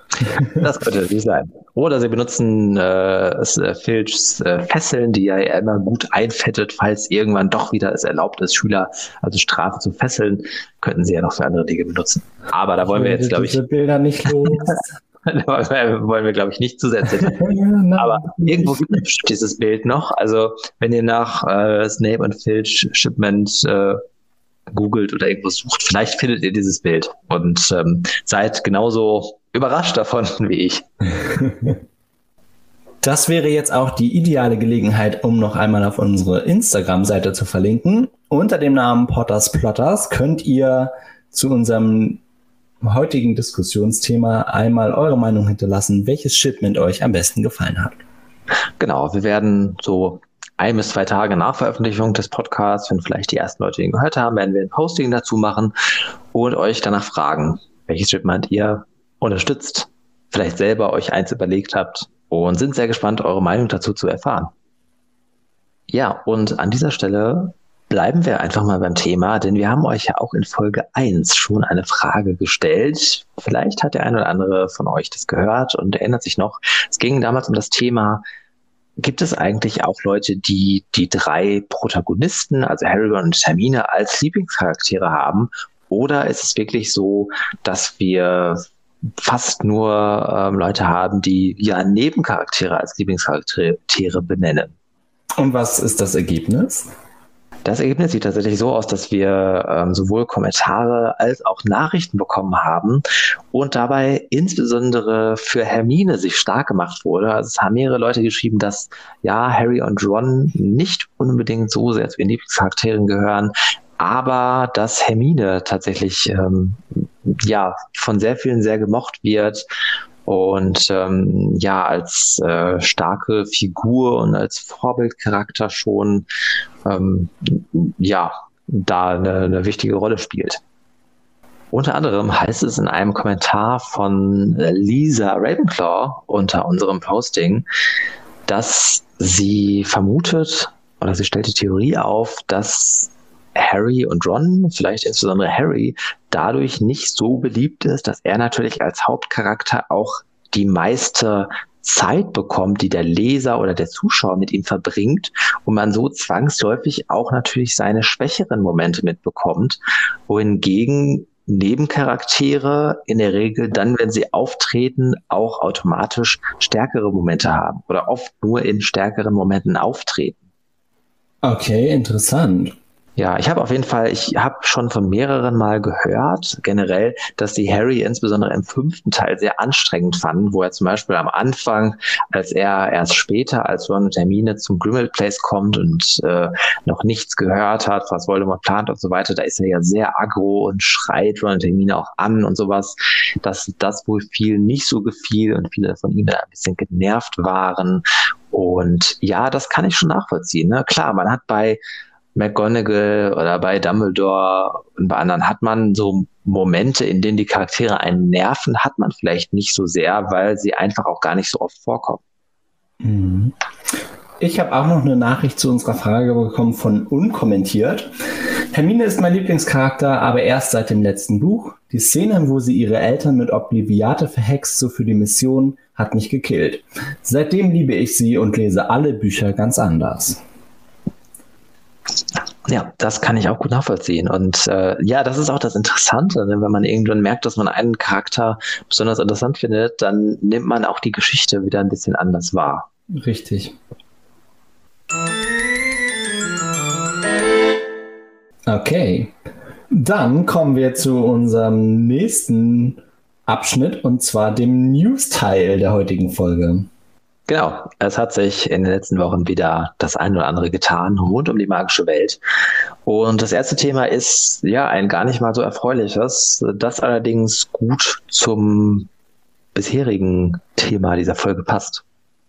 Das könnte natürlich sein. Oder sie benutzen äh, äh, Filchs äh, Fesseln, die er ja immer gut einfettet, falls irgendwann doch wieder es erlaubt ist, Schüler also Strafe zu fesseln, könnten sie ja noch für andere Dinge benutzen. Aber da wollen wir jetzt, glaube ich. Diese Bilder nicht los. da wollen wir, glaube ich, nicht zusätzlich. Aber irgendwo gibt es dieses Bild noch. Also, wenn ihr nach äh, Snape und Filch Shipment äh, googelt oder irgendwo sucht, vielleicht findet ihr dieses Bild und ähm, seid genauso überrascht davon wie ich. Das wäre jetzt auch die ideale Gelegenheit, um noch einmal auf unsere Instagram-Seite zu verlinken. Unter dem Namen Potters Plotters könnt ihr zu unserem heutigen Diskussionsthema einmal eure Meinung hinterlassen, welches Shipment euch am besten gefallen hat. Genau, wir werden so ein bis zwei Tage nach Veröffentlichung des Podcasts, wenn vielleicht die ersten Leute ihn gehört haben, werden wir ein Posting dazu machen und euch danach fragen, welches Shipment ihr unterstützt, vielleicht selber euch eins überlegt habt und sind sehr gespannt, eure Meinung dazu zu erfahren. Ja, und an dieser Stelle bleiben wir einfach mal beim Thema, denn wir haben euch ja auch in Folge 1 schon eine Frage gestellt. Vielleicht hat der eine oder andere von euch das gehört und erinnert sich noch. Es ging damals um das Thema, gibt es eigentlich auch Leute, die die drei Protagonisten, also Harry und Hermine, als Lieblingscharaktere haben? Oder ist es wirklich so, dass wir fast nur ähm, Leute haben, die ja Nebencharaktere als Lieblingscharaktere benennen. Und was ist das Ergebnis? Das Ergebnis sieht tatsächlich so aus, dass wir ähm, sowohl Kommentare als auch Nachrichten bekommen haben und dabei insbesondere für Hermine sich stark gemacht wurde. Also es haben mehrere Leute geschrieben, dass ja Harry und Ron nicht unbedingt so sehr zu ihren Lieblingscharakteren gehören, aber dass Hermine tatsächlich ähm, ja von sehr vielen sehr gemocht wird und ähm, ja als äh, starke Figur und als Vorbildcharakter schon ähm, ja da eine, eine wichtige Rolle spielt. Unter anderem heißt es in einem Kommentar von Lisa Ravenclaw unter unserem Posting, dass sie vermutet oder sie stellt die Theorie auf, dass Harry und Ron, vielleicht insbesondere Harry, dadurch nicht so beliebt ist, dass er natürlich als Hauptcharakter auch die meiste Zeit bekommt, die der Leser oder der Zuschauer mit ihm verbringt und man so zwangsläufig auch natürlich seine schwächeren Momente mitbekommt, wohingegen Nebencharaktere in der Regel dann, wenn sie auftreten, auch automatisch stärkere Momente haben oder oft nur in stärkeren Momenten auftreten. Okay, interessant. Ja, ich habe auf jeden Fall, ich habe schon von mehreren Mal gehört, generell, dass die Harry insbesondere im fünften Teil sehr anstrengend fanden, wo er zum Beispiel am Anfang, als er erst später als Ron und Hermine zum Grimmauld Place kommt und äh, noch nichts gehört hat, was Voldemort plant und so weiter, da ist er ja sehr aggro und schreit Ron und Hermine auch an und sowas, dass das wohl viel nicht so gefiel und viele von ihnen ein bisschen genervt waren. Und ja, das kann ich schon nachvollziehen. Ne? Klar, man hat bei McGonagall oder bei Dumbledore und bei anderen hat man so Momente, in denen die Charaktere einen nerven, hat man vielleicht nicht so sehr, weil sie einfach auch gar nicht so oft vorkommen. Mhm. Ich habe auch noch eine Nachricht zu unserer Frage bekommen von unkommentiert. Hermine ist mein Lieblingscharakter, aber erst seit dem letzten Buch. Die Szene, wo sie ihre Eltern mit Obliviate verhext, so für die Mission, hat mich gekillt. Seitdem liebe ich sie und lese alle Bücher ganz anders. Ja, das kann ich auch gut nachvollziehen. Und äh, ja, das ist auch das Interessante, ne? wenn man irgendwann merkt, dass man einen Charakter besonders interessant findet, dann nimmt man auch die Geschichte wieder ein bisschen anders wahr. Richtig. Okay, dann kommen wir zu unserem nächsten Abschnitt und zwar dem News-Teil der heutigen Folge. Genau, es hat sich in den letzten Wochen wieder das ein oder andere getan rund um die magische Welt. Und das erste Thema ist ja ein gar nicht mal so erfreuliches, das allerdings gut zum bisherigen Thema dieser Folge passt.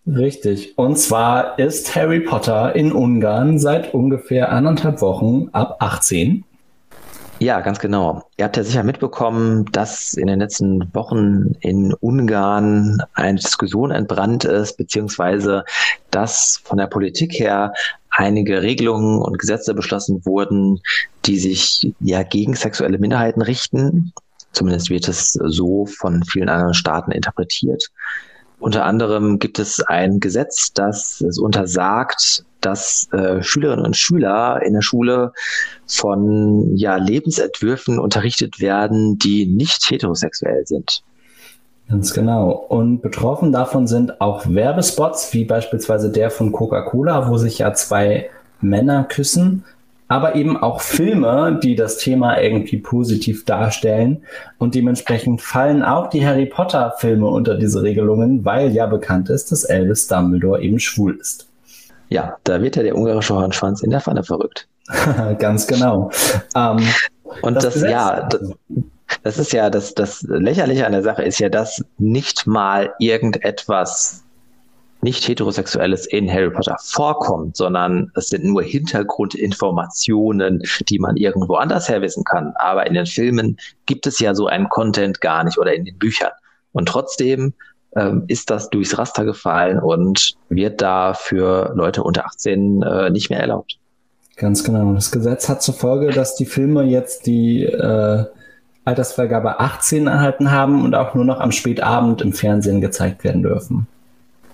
Richtig. Und zwar ist Harry Potter in Ungarn seit ungefähr anderthalb Wochen ab 18 ja, ganz genau. Ihr habt ja sicher mitbekommen, dass in den letzten Wochen in Ungarn eine Diskussion entbrannt ist, beziehungsweise dass von der Politik her einige Regelungen und Gesetze beschlossen wurden, die sich ja gegen sexuelle Minderheiten richten. Zumindest wird es so von vielen anderen Staaten interpretiert. Unter anderem gibt es ein Gesetz, das es untersagt, dass äh, Schülerinnen und Schüler in der Schule von ja, Lebensentwürfen unterrichtet werden, die nicht heterosexuell sind. Ganz genau. Und betroffen davon sind auch Werbespots, wie beispielsweise der von Coca-Cola, wo sich ja zwei Männer küssen. Aber eben auch Filme, die das Thema irgendwie positiv darstellen. Und dementsprechend fallen auch die Harry Potter Filme unter diese Regelungen, weil ja bekannt ist, dass Albus Dumbledore eben schwul ist. Ja, da wird ja der ungarische Hornschwanz in der Pfanne verrückt. Ganz genau. Ähm, und das, das ja, das, das ist ja das, das Lächerliche an der Sache ist ja, dass nicht mal irgendetwas nicht heterosexuelles in Harry Potter vorkommt, sondern es sind nur Hintergrundinformationen, die man irgendwo anders her wissen kann. Aber in den Filmen gibt es ja so einen Content gar nicht oder in den Büchern. Und trotzdem ähm, ist das durchs Raster gefallen und wird da für Leute unter 18 äh, nicht mehr erlaubt. Ganz genau. Das Gesetz hat zur Folge, dass die Filme jetzt die äh, Altersfreigabe 18 erhalten haben und auch nur noch am Spätabend im Fernsehen gezeigt werden dürfen.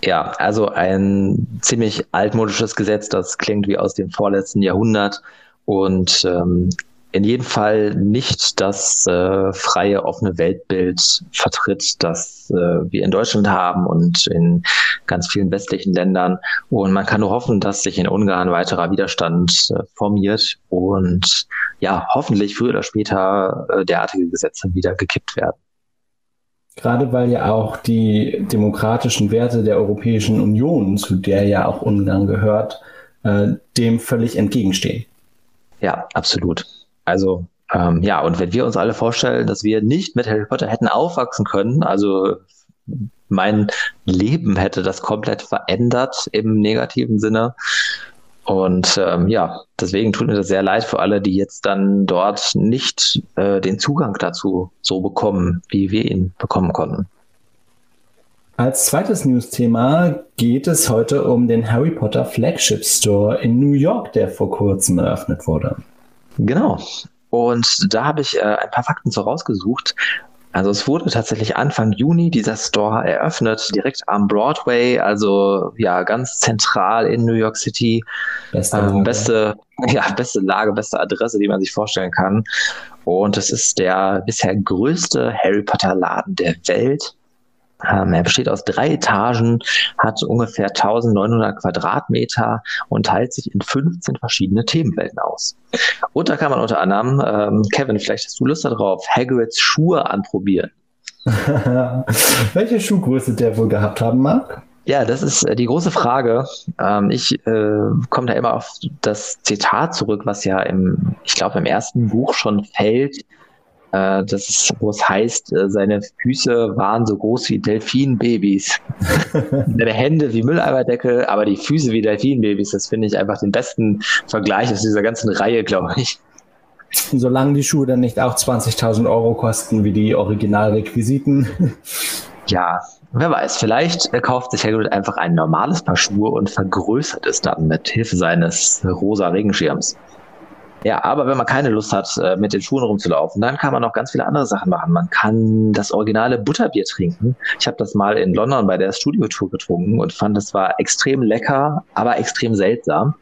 Ja, also ein ziemlich altmodisches Gesetz, das klingt wie aus dem vorletzten Jahrhundert und ähm, in jedem Fall nicht das äh, freie, offene Weltbild vertritt, das äh, wir in Deutschland haben und in ganz vielen westlichen Ländern. Und man kann nur hoffen, dass sich in Ungarn weiterer Widerstand äh, formiert und ja, hoffentlich früher oder später äh, derartige Gesetze wieder gekippt werden. Gerade weil ja auch die demokratischen Werte der Europäischen Union, zu der ja auch Ungarn gehört, äh, dem völlig entgegenstehen. Ja, absolut. Also ähm, ja, und wenn wir uns alle vorstellen, dass wir nicht mit Harry Potter hätten aufwachsen können, also mein Leben hätte das komplett verändert im negativen Sinne. Und ähm, ja, deswegen tut mir das sehr leid für alle, die jetzt dann dort nicht äh, den Zugang dazu so bekommen, wie wir ihn bekommen konnten. Als zweites News-Thema geht es heute um den Harry Potter Flagship Store in New York, der vor kurzem eröffnet wurde. Genau. Und da habe ich äh, ein paar Fakten so rausgesucht. Also es wurde tatsächlich Anfang Juni dieser Store eröffnet, direkt am Broadway, also ja ganz zentral in New York City. Beste, ähm, beste, ja, beste Lage, beste Adresse, die man sich vorstellen kann. Und es ist der bisher größte Harry Potter Laden der Welt. Ähm, er besteht aus drei Etagen, hat ungefähr 1900 Quadratmeter und teilt sich in 15 verschiedene Themenwelten aus. Und da kann man unter anderem, ähm, Kevin, vielleicht hast du Lust darauf, Hagrids Schuhe anprobieren. Welche Schuhgröße der wohl gehabt haben mag? Ja, das ist äh, die große Frage. Ähm, ich äh, komme da immer auf das Zitat zurück, was ja im, ich glaube, im ersten Buch schon fällt, äh, das ist, wo es heißt, äh, seine Füße waren so groß wie Delfinbabys. seine Hände wie Mülleimerdeckel, aber die Füße wie Delfinbabys. Das finde ich einfach den besten Vergleich aus dieser ganzen Reihe, glaube ich. Solange die Schuhe dann nicht auch 20.000 Euro kosten wie die Originalrequisiten. Ja, wer weiß, vielleicht kauft sich Hagrid einfach ein normales Paar Schuhe und vergrößert es dann mit Hilfe seines rosa Regenschirms. Ja, aber wenn man keine Lust hat, äh, mit den Schuhen rumzulaufen, dann kann man noch ganz viele andere Sachen machen. Man kann das originale Butterbier trinken. Ich habe das mal in London bei der Studiotour getrunken und fand, es war extrem lecker, aber extrem seltsam.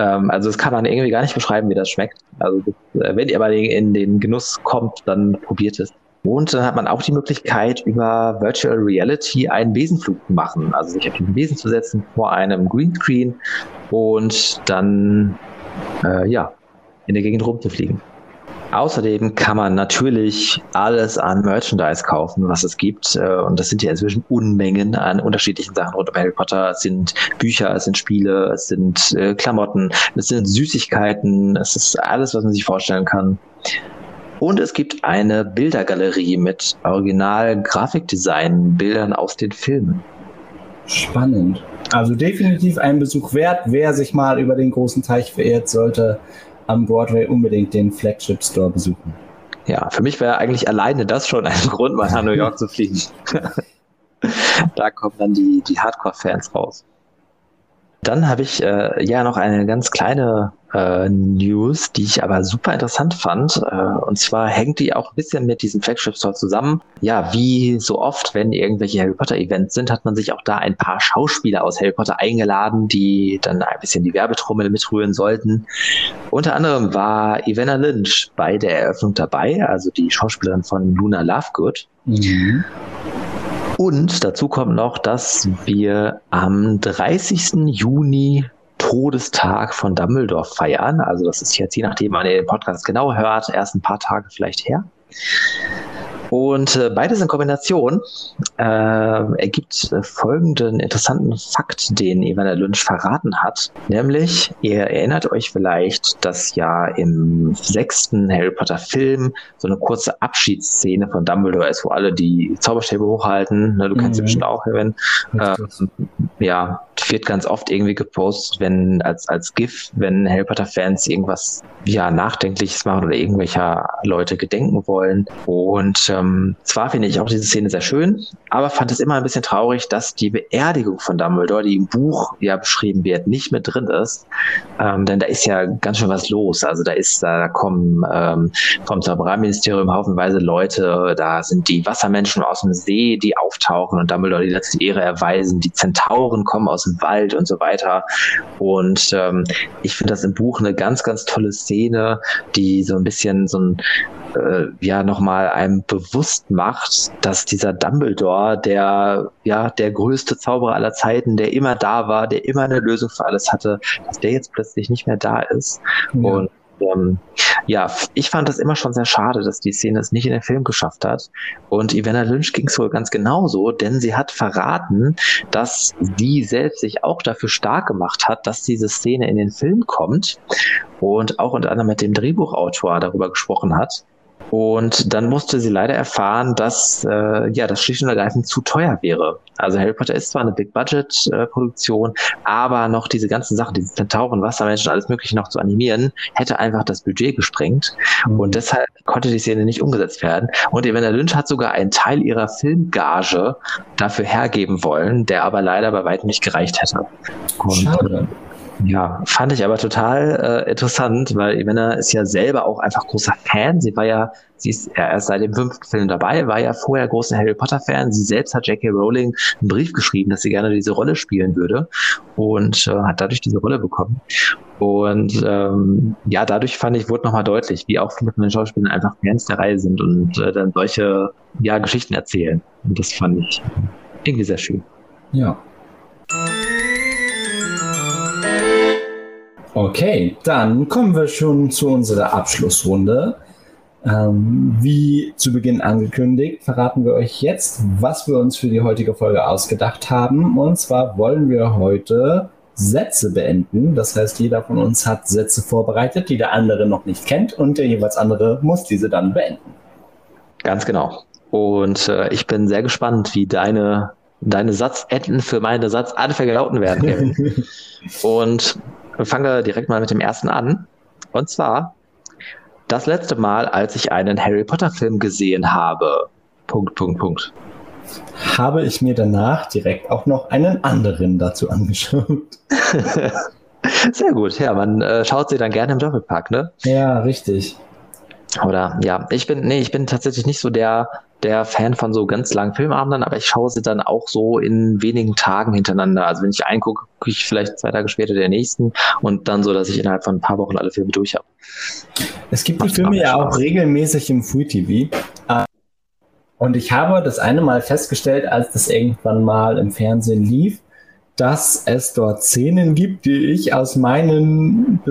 Ähm, also das kann man irgendwie gar nicht beschreiben, wie das schmeckt. Also äh, wenn ihr mal in den Genuss kommt, dann probiert es. Und dann hat man auch die Möglichkeit, über Virtual Reality einen Besenflug zu machen. Also sich auf den Besen zu setzen vor einem Greenscreen und dann äh, ja, in der Gegend rumzufliegen. Außerdem kann man natürlich alles an Merchandise kaufen, was es gibt. Äh, und das sind ja inzwischen Unmengen an unterschiedlichen Sachen rund um Harry Potter. Es sind Bücher, es sind Spiele, es sind äh, Klamotten, es sind Süßigkeiten, es ist alles, was man sich vorstellen kann. Und es gibt eine Bildergalerie mit Original-Grafikdesign-Bildern aus den Filmen. Spannend. Also definitiv ein Besuch wert. Wer sich mal über den großen Teich verirrt, sollte am Broadway unbedingt den Flagship Store besuchen. Ja, für mich wäre eigentlich alleine das schon ein Grund, mal nach New York zu fliegen. da kommen dann die, die Hardcore-Fans raus. Dann habe ich äh, ja noch eine ganz kleine äh, News, die ich aber super interessant fand. Äh, und zwar hängt die auch ein bisschen mit diesem Flagship Store zusammen. Ja, wie so oft, wenn irgendwelche Harry Potter Events sind, hat man sich auch da ein paar Schauspieler aus Harry Potter eingeladen, die dann ein bisschen die Werbetrommel mitrühren sollten. Unter anderem war Ivana Lynch bei der Eröffnung dabei, also die Schauspielerin von Luna Lovegood. Mhm. Und dazu kommt noch, dass wir am 30. Juni Todestag von Dumbledore feiern. Also das ist jetzt, je nachdem, wann ihr den Podcast genau hört, erst ein paar Tage vielleicht her. Und äh, beides in Kombination äh, ergibt äh, folgenden interessanten Fakt, den Evander Lynch verraten hat. Nämlich, ihr erinnert euch vielleicht, dass ja im sechsten Harry Potter Film so eine kurze Abschiedsszene von Dumbledore ist, wo alle die Zauberstäbe hochhalten. Ne, du kennst sie mhm. bestimmt auch, Kevin. Ähm, ja, wird ganz oft irgendwie gepostet, wenn als, als GIF, wenn Harry Potter Fans irgendwas ja nachdenkliches machen oder irgendwelcher Leute gedenken wollen. Und ähm, zwar finde ich auch diese Szene sehr schön, aber fand es immer ein bisschen traurig, dass die Beerdigung von Dumbledore, die im Buch ja beschrieben wird, nicht mit drin ist. Ähm, denn da ist ja ganz schön was los. Also da ist, da kommen ähm, vom Zaubereiministerium haufenweise Leute, da sind die Wassermenschen aus dem See, die auftauchen und Dumbledore die letzte Ehre erweisen. Die Zentauren kommen aus dem Wald und so weiter. Und ähm, ich finde das im Buch eine ganz, ganz tolle Szene, die so ein bisschen so ein äh, ja nochmal einem bewusst macht, dass dieser Dumbledore, der ja der größte Zauberer aller Zeiten, der immer da war, der immer eine Lösung für alles hatte, dass der jetzt plötzlich nicht mehr da ist. Ja. Und ähm, ja, ich fand das immer schon sehr schade, dass die Szene es nicht in den Film geschafft hat. Und Ivana Lynch ging es wohl ganz genauso, denn sie hat verraten, dass sie selbst sich auch dafür stark gemacht hat, dass diese Szene in den Film kommt und auch unter anderem mit dem Drehbuchautor darüber gesprochen hat. Und dann musste sie leider erfahren, dass äh, ja das schlicht und ergreifend zu teuer wäre. Also Harry Potter ist zwar eine Big-Budget-Produktion, äh, aber noch diese ganzen Sachen, diese Zentauren, Wassermenschen, alles Mögliche noch zu animieren, hätte einfach das Budget gesprengt. Mhm. Und deshalb konnte die Szene nicht umgesetzt werden. Und Evander Lynch hat sogar einen Teil ihrer Filmgage dafür hergeben wollen, der aber leider bei weitem nicht gereicht hätte. Und, Schade. Ja, fand ich aber total äh, interessant, weil Ivana ist ja selber auch einfach großer Fan. Sie war ja, sie ist ja erst seit dem fünften Film dabei, war ja vorher großer Harry Potter Fan. Sie selbst hat J.K. Rowling einen Brief geschrieben, dass sie gerne diese Rolle spielen würde und äh, hat dadurch diese Rolle bekommen. Und ähm, ja, dadurch fand ich, wurde nochmal deutlich, wie auch viele von den Schauspielern einfach Fans der Reihe sind und äh, dann solche ja, Geschichten erzählen. Und das fand ich irgendwie sehr schön. Ja, Okay, dann kommen wir schon zu unserer Abschlussrunde. Ähm, wie zu Beginn angekündigt, verraten wir euch jetzt, was wir uns für die heutige Folge ausgedacht haben. Und zwar wollen wir heute Sätze beenden. Das heißt, jeder von uns hat Sätze vorbereitet, die der andere noch nicht kennt und der jeweils andere muss diese dann beenden. Ganz genau. Und äh, ich bin sehr gespannt, wie deine, deine Satzenden für meine Satzanfänge lauten werden, Kevin. Und fangen direkt mal mit dem ersten an. Und zwar das letzte Mal, als ich einen Harry Potter Film gesehen habe. Punkt, Punkt, Punkt. Habe ich mir danach direkt auch noch einen anderen dazu angeschaut. Sehr gut, ja, man äh, schaut sie dann gerne im Doppelpack, ne? Ja, richtig. Oder ja, ich bin, nee, ich bin tatsächlich nicht so der der Fan von so ganz langen Filmabenden, aber ich schaue sie dann auch so in wenigen Tagen hintereinander. Also wenn ich eingucke, gucke ich vielleicht zwei Tage später den nächsten und dann so, dass ich innerhalb von ein paar Wochen alle Filme durch habe. Es gibt die Filme ja auch regelmäßig im Free TV. Und ich habe das eine Mal festgestellt, als das irgendwann mal im Fernsehen lief, dass es dort Szenen gibt, die ich aus meinen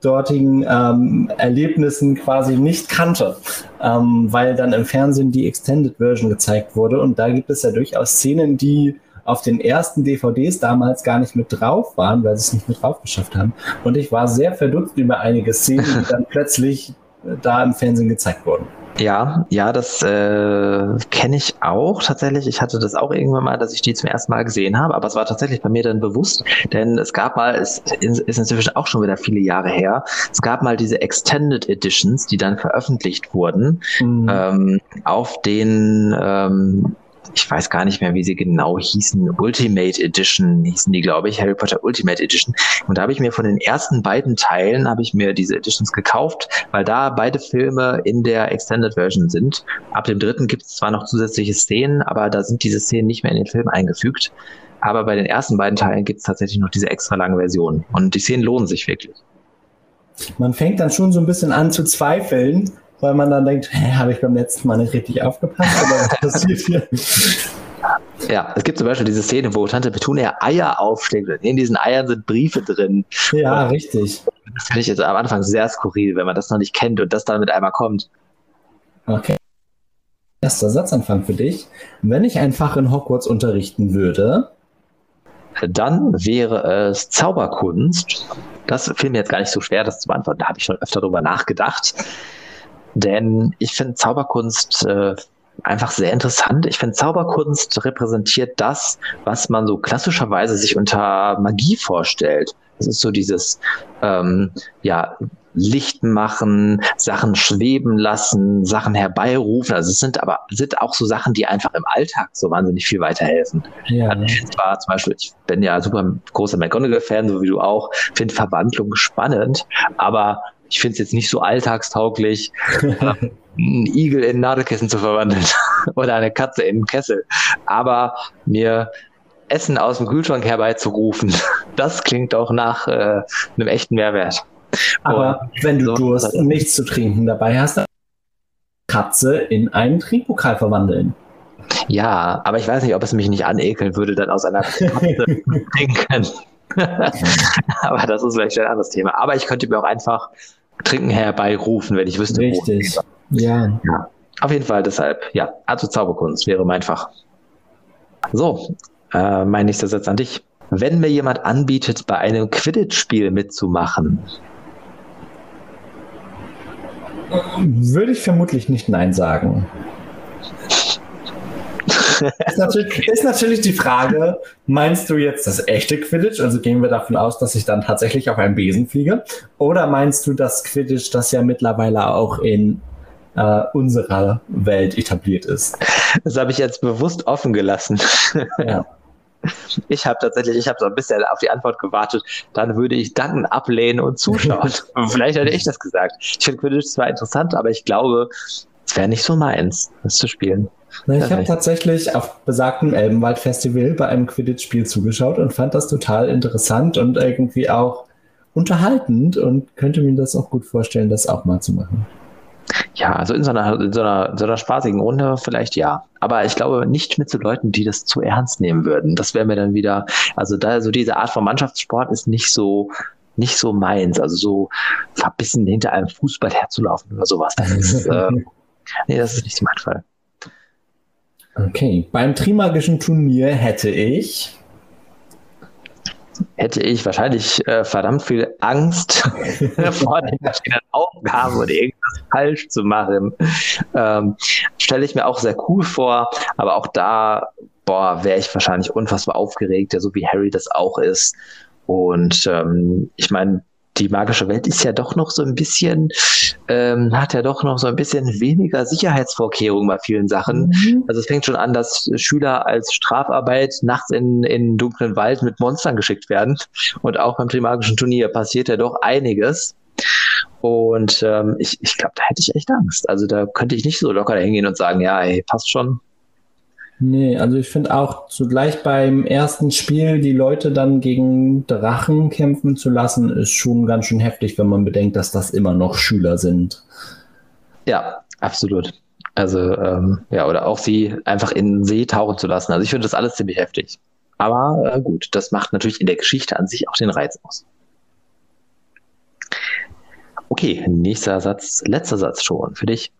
dortigen ähm, Erlebnissen quasi nicht kannte, ähm, weil dann im Fernsehen die Extended Version gezeigt wurde. Und da gibt es ja durchaus Szenen, die auf den ersten DVDs damals gar nicht mit drauf waren, weil sie es nicht mit drauf geschafft haben. Und ich war sehr verdutzt über einige Szenen, die dann plötzlich äh, da im Fernsehen gezeigt wurden. Ja, ja, das äh, kenne ich auch tatsächlich. Ich hatte das auch irgendwann mal, dass ich die zum ersten Mal gesehen habe, aber es war tatsächlich bei mir dann bewusst, denn es gab mal, es ist inzwischen auch schon wieder viele Jahre her, es gab mal diese Extended Editions, die dann veröffentlicht wurden, mhm. ähm, auf den ähm, ich weiß gar nicht mehr, wie sie genau hießen, Ultimate Edition hießen die, glaube ich, Harry Potter Ultimate Edition. Und da habe ich mir von den ersten beiden Teilen, habe ich mir diese Editions gekauft, weil da beide Filme in der Extended Version sind. Ab dem dritten gibt es zwar noch zusätzliche Szenen, aber da sind diese Szenen nicht mehr in den Film eingefügt. Aber bei den ersten beiden Teilen gibt es tatsächlich noch diese extra lange Version. Und die Szenen lohnen sich wirklich. Man fängt dann schon so ein bisschen an zu zweifeln, weil man dann denkt, hä, habe ich beim letzten Mal nicht richtig aufgepasst oder was passiert hier? Ja, es gibt zum Beispiel diese Szene, wo Tante Petunia Eier aufschlägt und in diesen Eiern sind Briefe drin. Ja, und richtig. Das finde ich jetzt am Anfang sehr skurril, wenn man das noch nicht kennt und das dann mit einmal kommt. Okay. Erster Satzanfang für dich. Wenn ich ein Fach in Hogwarts unterrichten würde, dann wäre es Zauberkunst. Das fiel mir jetzt gar nicht so schwer, das zu beantworten. Da habe ich schon öfter drüber nachgedacht. Denn ich finde Zauberkunst äh, einfach sehr interessant. Ich finde, Zauberkunst repräsentiert das, was man so klassischerweise sich unter Magie vorstellt. Das ist so dieses, ähm, ja, Licht machen, Sachen schweben lassen, Sachen herbeirufen. Also es sind aber sind auch so Sachen, die einfach im Alltag so wahnsinnig viel weiterhelfen. Ja. Zwar zum Beispiel, ich bin ja super großer McGonagall-Fan, so wie du auch, finde Verwandlung spannend, aber ich finde es jetzt nicht so alltagstauglich, einen Igel in Nadelkissen zu verwandeln oder eine Katze in einen Kessel. Aber mir Essen aus dem Kühlschrank herbeizurufen, das klingt auch nach äh, einem echten Mehrwert. Aber und wenn du so Durst und nichts zu trinken dabei hast, Katze in einen Trinkpokal verwandeln. Ja, aber ich weiß nicht, ob es mich nicht anekeln würde, dann aus einer Katze trinken. aber das ist vielleicht ein anderes Thema. Aber ich könnte mir auch einfach Trinken herbeirufen, wenn ich wüsste, Richtig. wo. Ja. ja. Auf jeden Fall deshalb, ja, also Zauberkunst wäre mein Fach. So, äh, mein nächster Satz an dich. Wenn mir jemand anbietet, bei einem Quidditch-Spiel mitzumachen, würde ich vermutlich nicht Nein sagen. Ist, natürlich, ist natürlich die Frage, meinst du jetzt das echte Quidditch? Also gehen wir davon aus, dass ich dann tatsächlich auf einem Besen fliege? Oder meinst du das Quidditch, das ja mittlerweile auch in äh, unserer Welt etabliert ist? Das habe ich jetzt bewusst offen gelassen. Ja. Ich habe tatsächlich, ich habe so ein bisschen auf die Antwort gewartet. Dann würde ich Danken ablehnen und zuschauen. Vielleicht hätte ich das gesagt. Ich finde Quidditch zwar interessant, aber ich glaube, es wäre nicht so meins, das zu spielen. Na, ich habe tatsächlich auf besagtem Elbenwald-Festival bei einem Quidditch-Spiel zugeschaut und fand das total interessant und irgendwie auch unterhaltend und könnte mir das auch gut vorstellen, das auch mal zu machen. Ja, also in so einer, in so einer, in so einer spaßigen Runde vielleicht ja. Aber ich glaube nicht mit so Leuten, die das zu ernst nehmen würden. Das wäre mir dann wieder, also da, so diese Art von Mannschaftssport ist nicht so, nicht so meins. Also so verbissen hinter einem Fußball herzulaufen oder sowas. Das ist, äh, nee, das ist nicht mein Fall. Okay, beim Trimagischen Turnier hätte ich hätte ich wahrscheinlich äh, verdammt viel Angst vor den verschiedenen Aufgaben oder irgendwas falsch zu machen. Ähm, Stelle ich mir auch sehr cool vor, aber auch da, boah, wäre ich wahrscheinlich unfassbar aufgeregt, ja, so wie Harry das auch ist. Und ähm, ich meine, die magische Welt ist ja doch noch so ein bisschen, ähm, hat ja doch noch so ein bisschen weniger Sicherheitsvorkehrungen bei vielen Sachen. Mhm. Also es fängt schon an, dass Schüler als Strafarbeit nachts in, in dunklen Wald mit Monstern geschickt werden. Und auch beim Trimagischen Turnier passiert ja doch einiges. Und ähm, ich, ich glaube, da hätte ich echt Angst. Also da könnte ich nicht so locker hingehen und sagen, ja, ey, passt schon. Nee, also ich finde auch zugleich beim ersten Spiel die Leute dann gegen Drachen kämpfen zu lassen, ist schon ganz schön heftig, wenn man bedenkt, dass das immer noch Schüler sind. Ja, absolut. Also, ähm, ja, oder auch sie einfach in den See tauchen zu lassen. Also ich finde das alles ziemlich heftig. Aber äh, gut, das macht natürlich in der Geschichte an sich auch den Reiz aus. Okay, nächster Satz, letzter Satz schon für dich.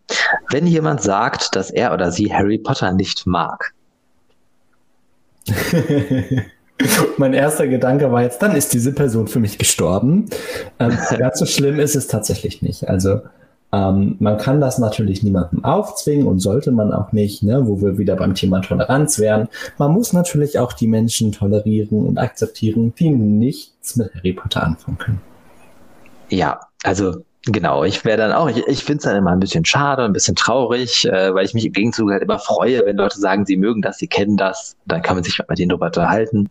Wenn jemand sagt, dass er oder sie Harry Potter nicht mag. mein erster Gedanke war jetzt, dann ist diese Person für mich gestorben. Ähm, ganz so schlimm ist es tatsächlich nicht. Also ähm, man kann das natürlich niemandem aufzwingen und sollte man auch nicht, ne, wo wir wieder beim Thema Toleranz wären. Man muss natürlich auch die Menschen tolerieren und akzeptieren, die nichts mit Harry Potter anfangen können. Ja, also Genau, ich wäre dann auch, ich, ich finde es dann immer ein bisschen schade, ein bisschen traurig, äh, weil ich mich im Gegenzug halt immer freue, wenn Leute sagen, sie mögen das, sie kennen das, dann kann man sich mit denen darüber unterhalten.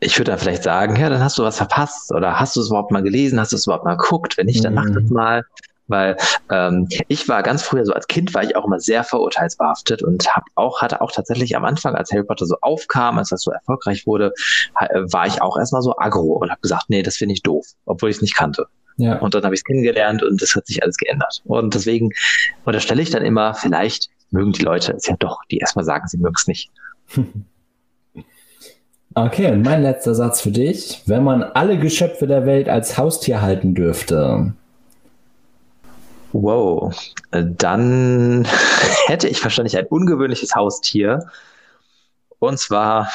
Ich würde dann vielleicht sagen, ja, dann hast du was verpasst oder hast du es überhaupt mal gelesen, hast du es überhaupt mal geguckt? Wenn nicht, dann mach das mhm. mal. Weil ähm, ich war ganz früher so als Kind war ich auch immer sehr verurteilsbehaftet und hab auch hatte auch tatsächlich am Anfang, als Harry Potter so aufkam, als das so erfolgreich wurde, war ich auch erstmal so aggro und habe gesagt, nee, das finde ich doof, obwohl ich es nicht kannte. Ja. Und dann habe ich es kennengelernt und das hat sich alles geändert. Und deswegen unterstelle ich dann immer, vielleicht mögen die Leute es ja doch, die erstmal sagen, sie mögen es nicht. Okay, und mein letzter Satz für dich. Wenn man alle Geschöpfe der Welt als Haustier halten dürfte. Wow, dann hätte ich wahrscheinlich ein ungewöhnliches Haustier. Und zwar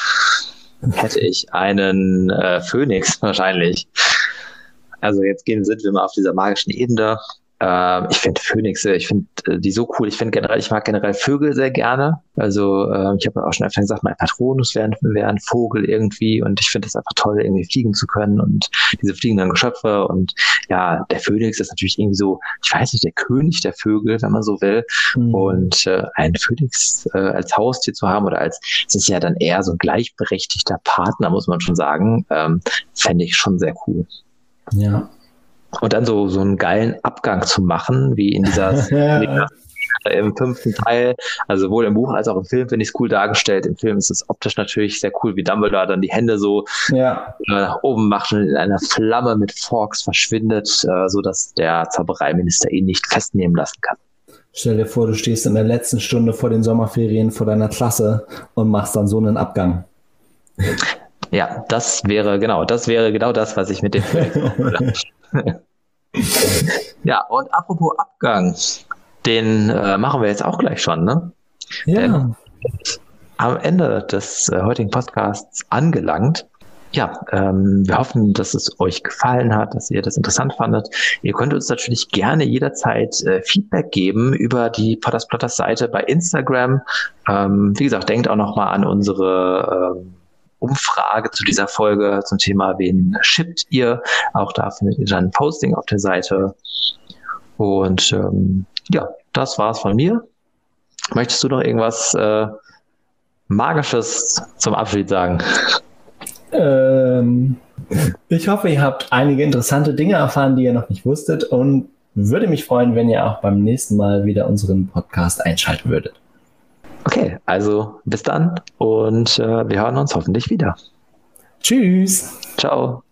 hätte ich einen äh, Phönix wahrscheinlich. Also jetzt gehen sind wir mal auf dieser magischen Ebene. Ähm, ich finde Phönixe, ich finde äh, die so cool. Ich finde generell, ich mag generell Vögel sehr gerne. Also äh, ich habe auch schon öfter gesagt, mein Patronus wäre wär ein Vogel irgendwie und ich finde es einfach toll, irgendwie fliegen zu können und diese fliegenden Geschöpfe und ja, der Phönix ist natürlich irgendwie so, ich weiß nicht, der König der Vögel, wenn man so will. Mhm. Und äh, ein Phönix äh, als Haustier zu haben oder als, es ist ja dann eher so ein gleichberechtigter Partner, muss man schon sagen, ähm, fände ich schon sehr cool. Ja, und dann so, so einen geilen Abgang zu machen, wie in dieser ja. im fünften Teil, also sowohl im Buch als auch im Film finde ich es cool dargestellt. Im Film ist es optisch natürlich sehr cool, wie Dumbledore dann die Hände so ja. äh, nach oben macht und in einer Flamme mit Forks verschwindet, äh, so dass der Zaubereiminister ihn nicht festnehmen lassen kann. Stell dir vor, du stehst in der letzten Stunde vor den Sommerferien vor deiner Klasse und machst dann so einen Abgang. Ja, das wäre genau, das wäre genau das, was ich mit dem ja, und apropos Abgang, den äh, machen wir jetzt auch gleich schon, ne? Ja. Denn am Ende des äh, heutigen Podcasts angelangt. Ja, ähm, wir hoffen, dass es euch gefallen hat, dass ihr das interessant fandet. Ihr könnt uns natürlich gerne jederzeit äh, Feedback geben über die Potters Plotters Seite bei Instagram. Ähm, wie gesagt, denkt auch nochmal an unsere ähm, Umfrage zu dieser Folge zum Thema, wen shippt ihr? Auch da findet ihr dann ein Posting auf der Seite. Und ähm, ja, das war's von mir. Möchtest du noch irgendwas äh, Magisches zum Abschied sagen? Ähm, ich hoffe, ihr habt einige interessante Dinge erfahren, die ihr noch nicht wusstet und würde mich freuen, wenn ihr auch beim nächsten Mal wieder unseren Podcast einschalten würdet. Okay, also bis dann und äh, wir hören uns hoffentlich wieder. Tschüss. Ciao.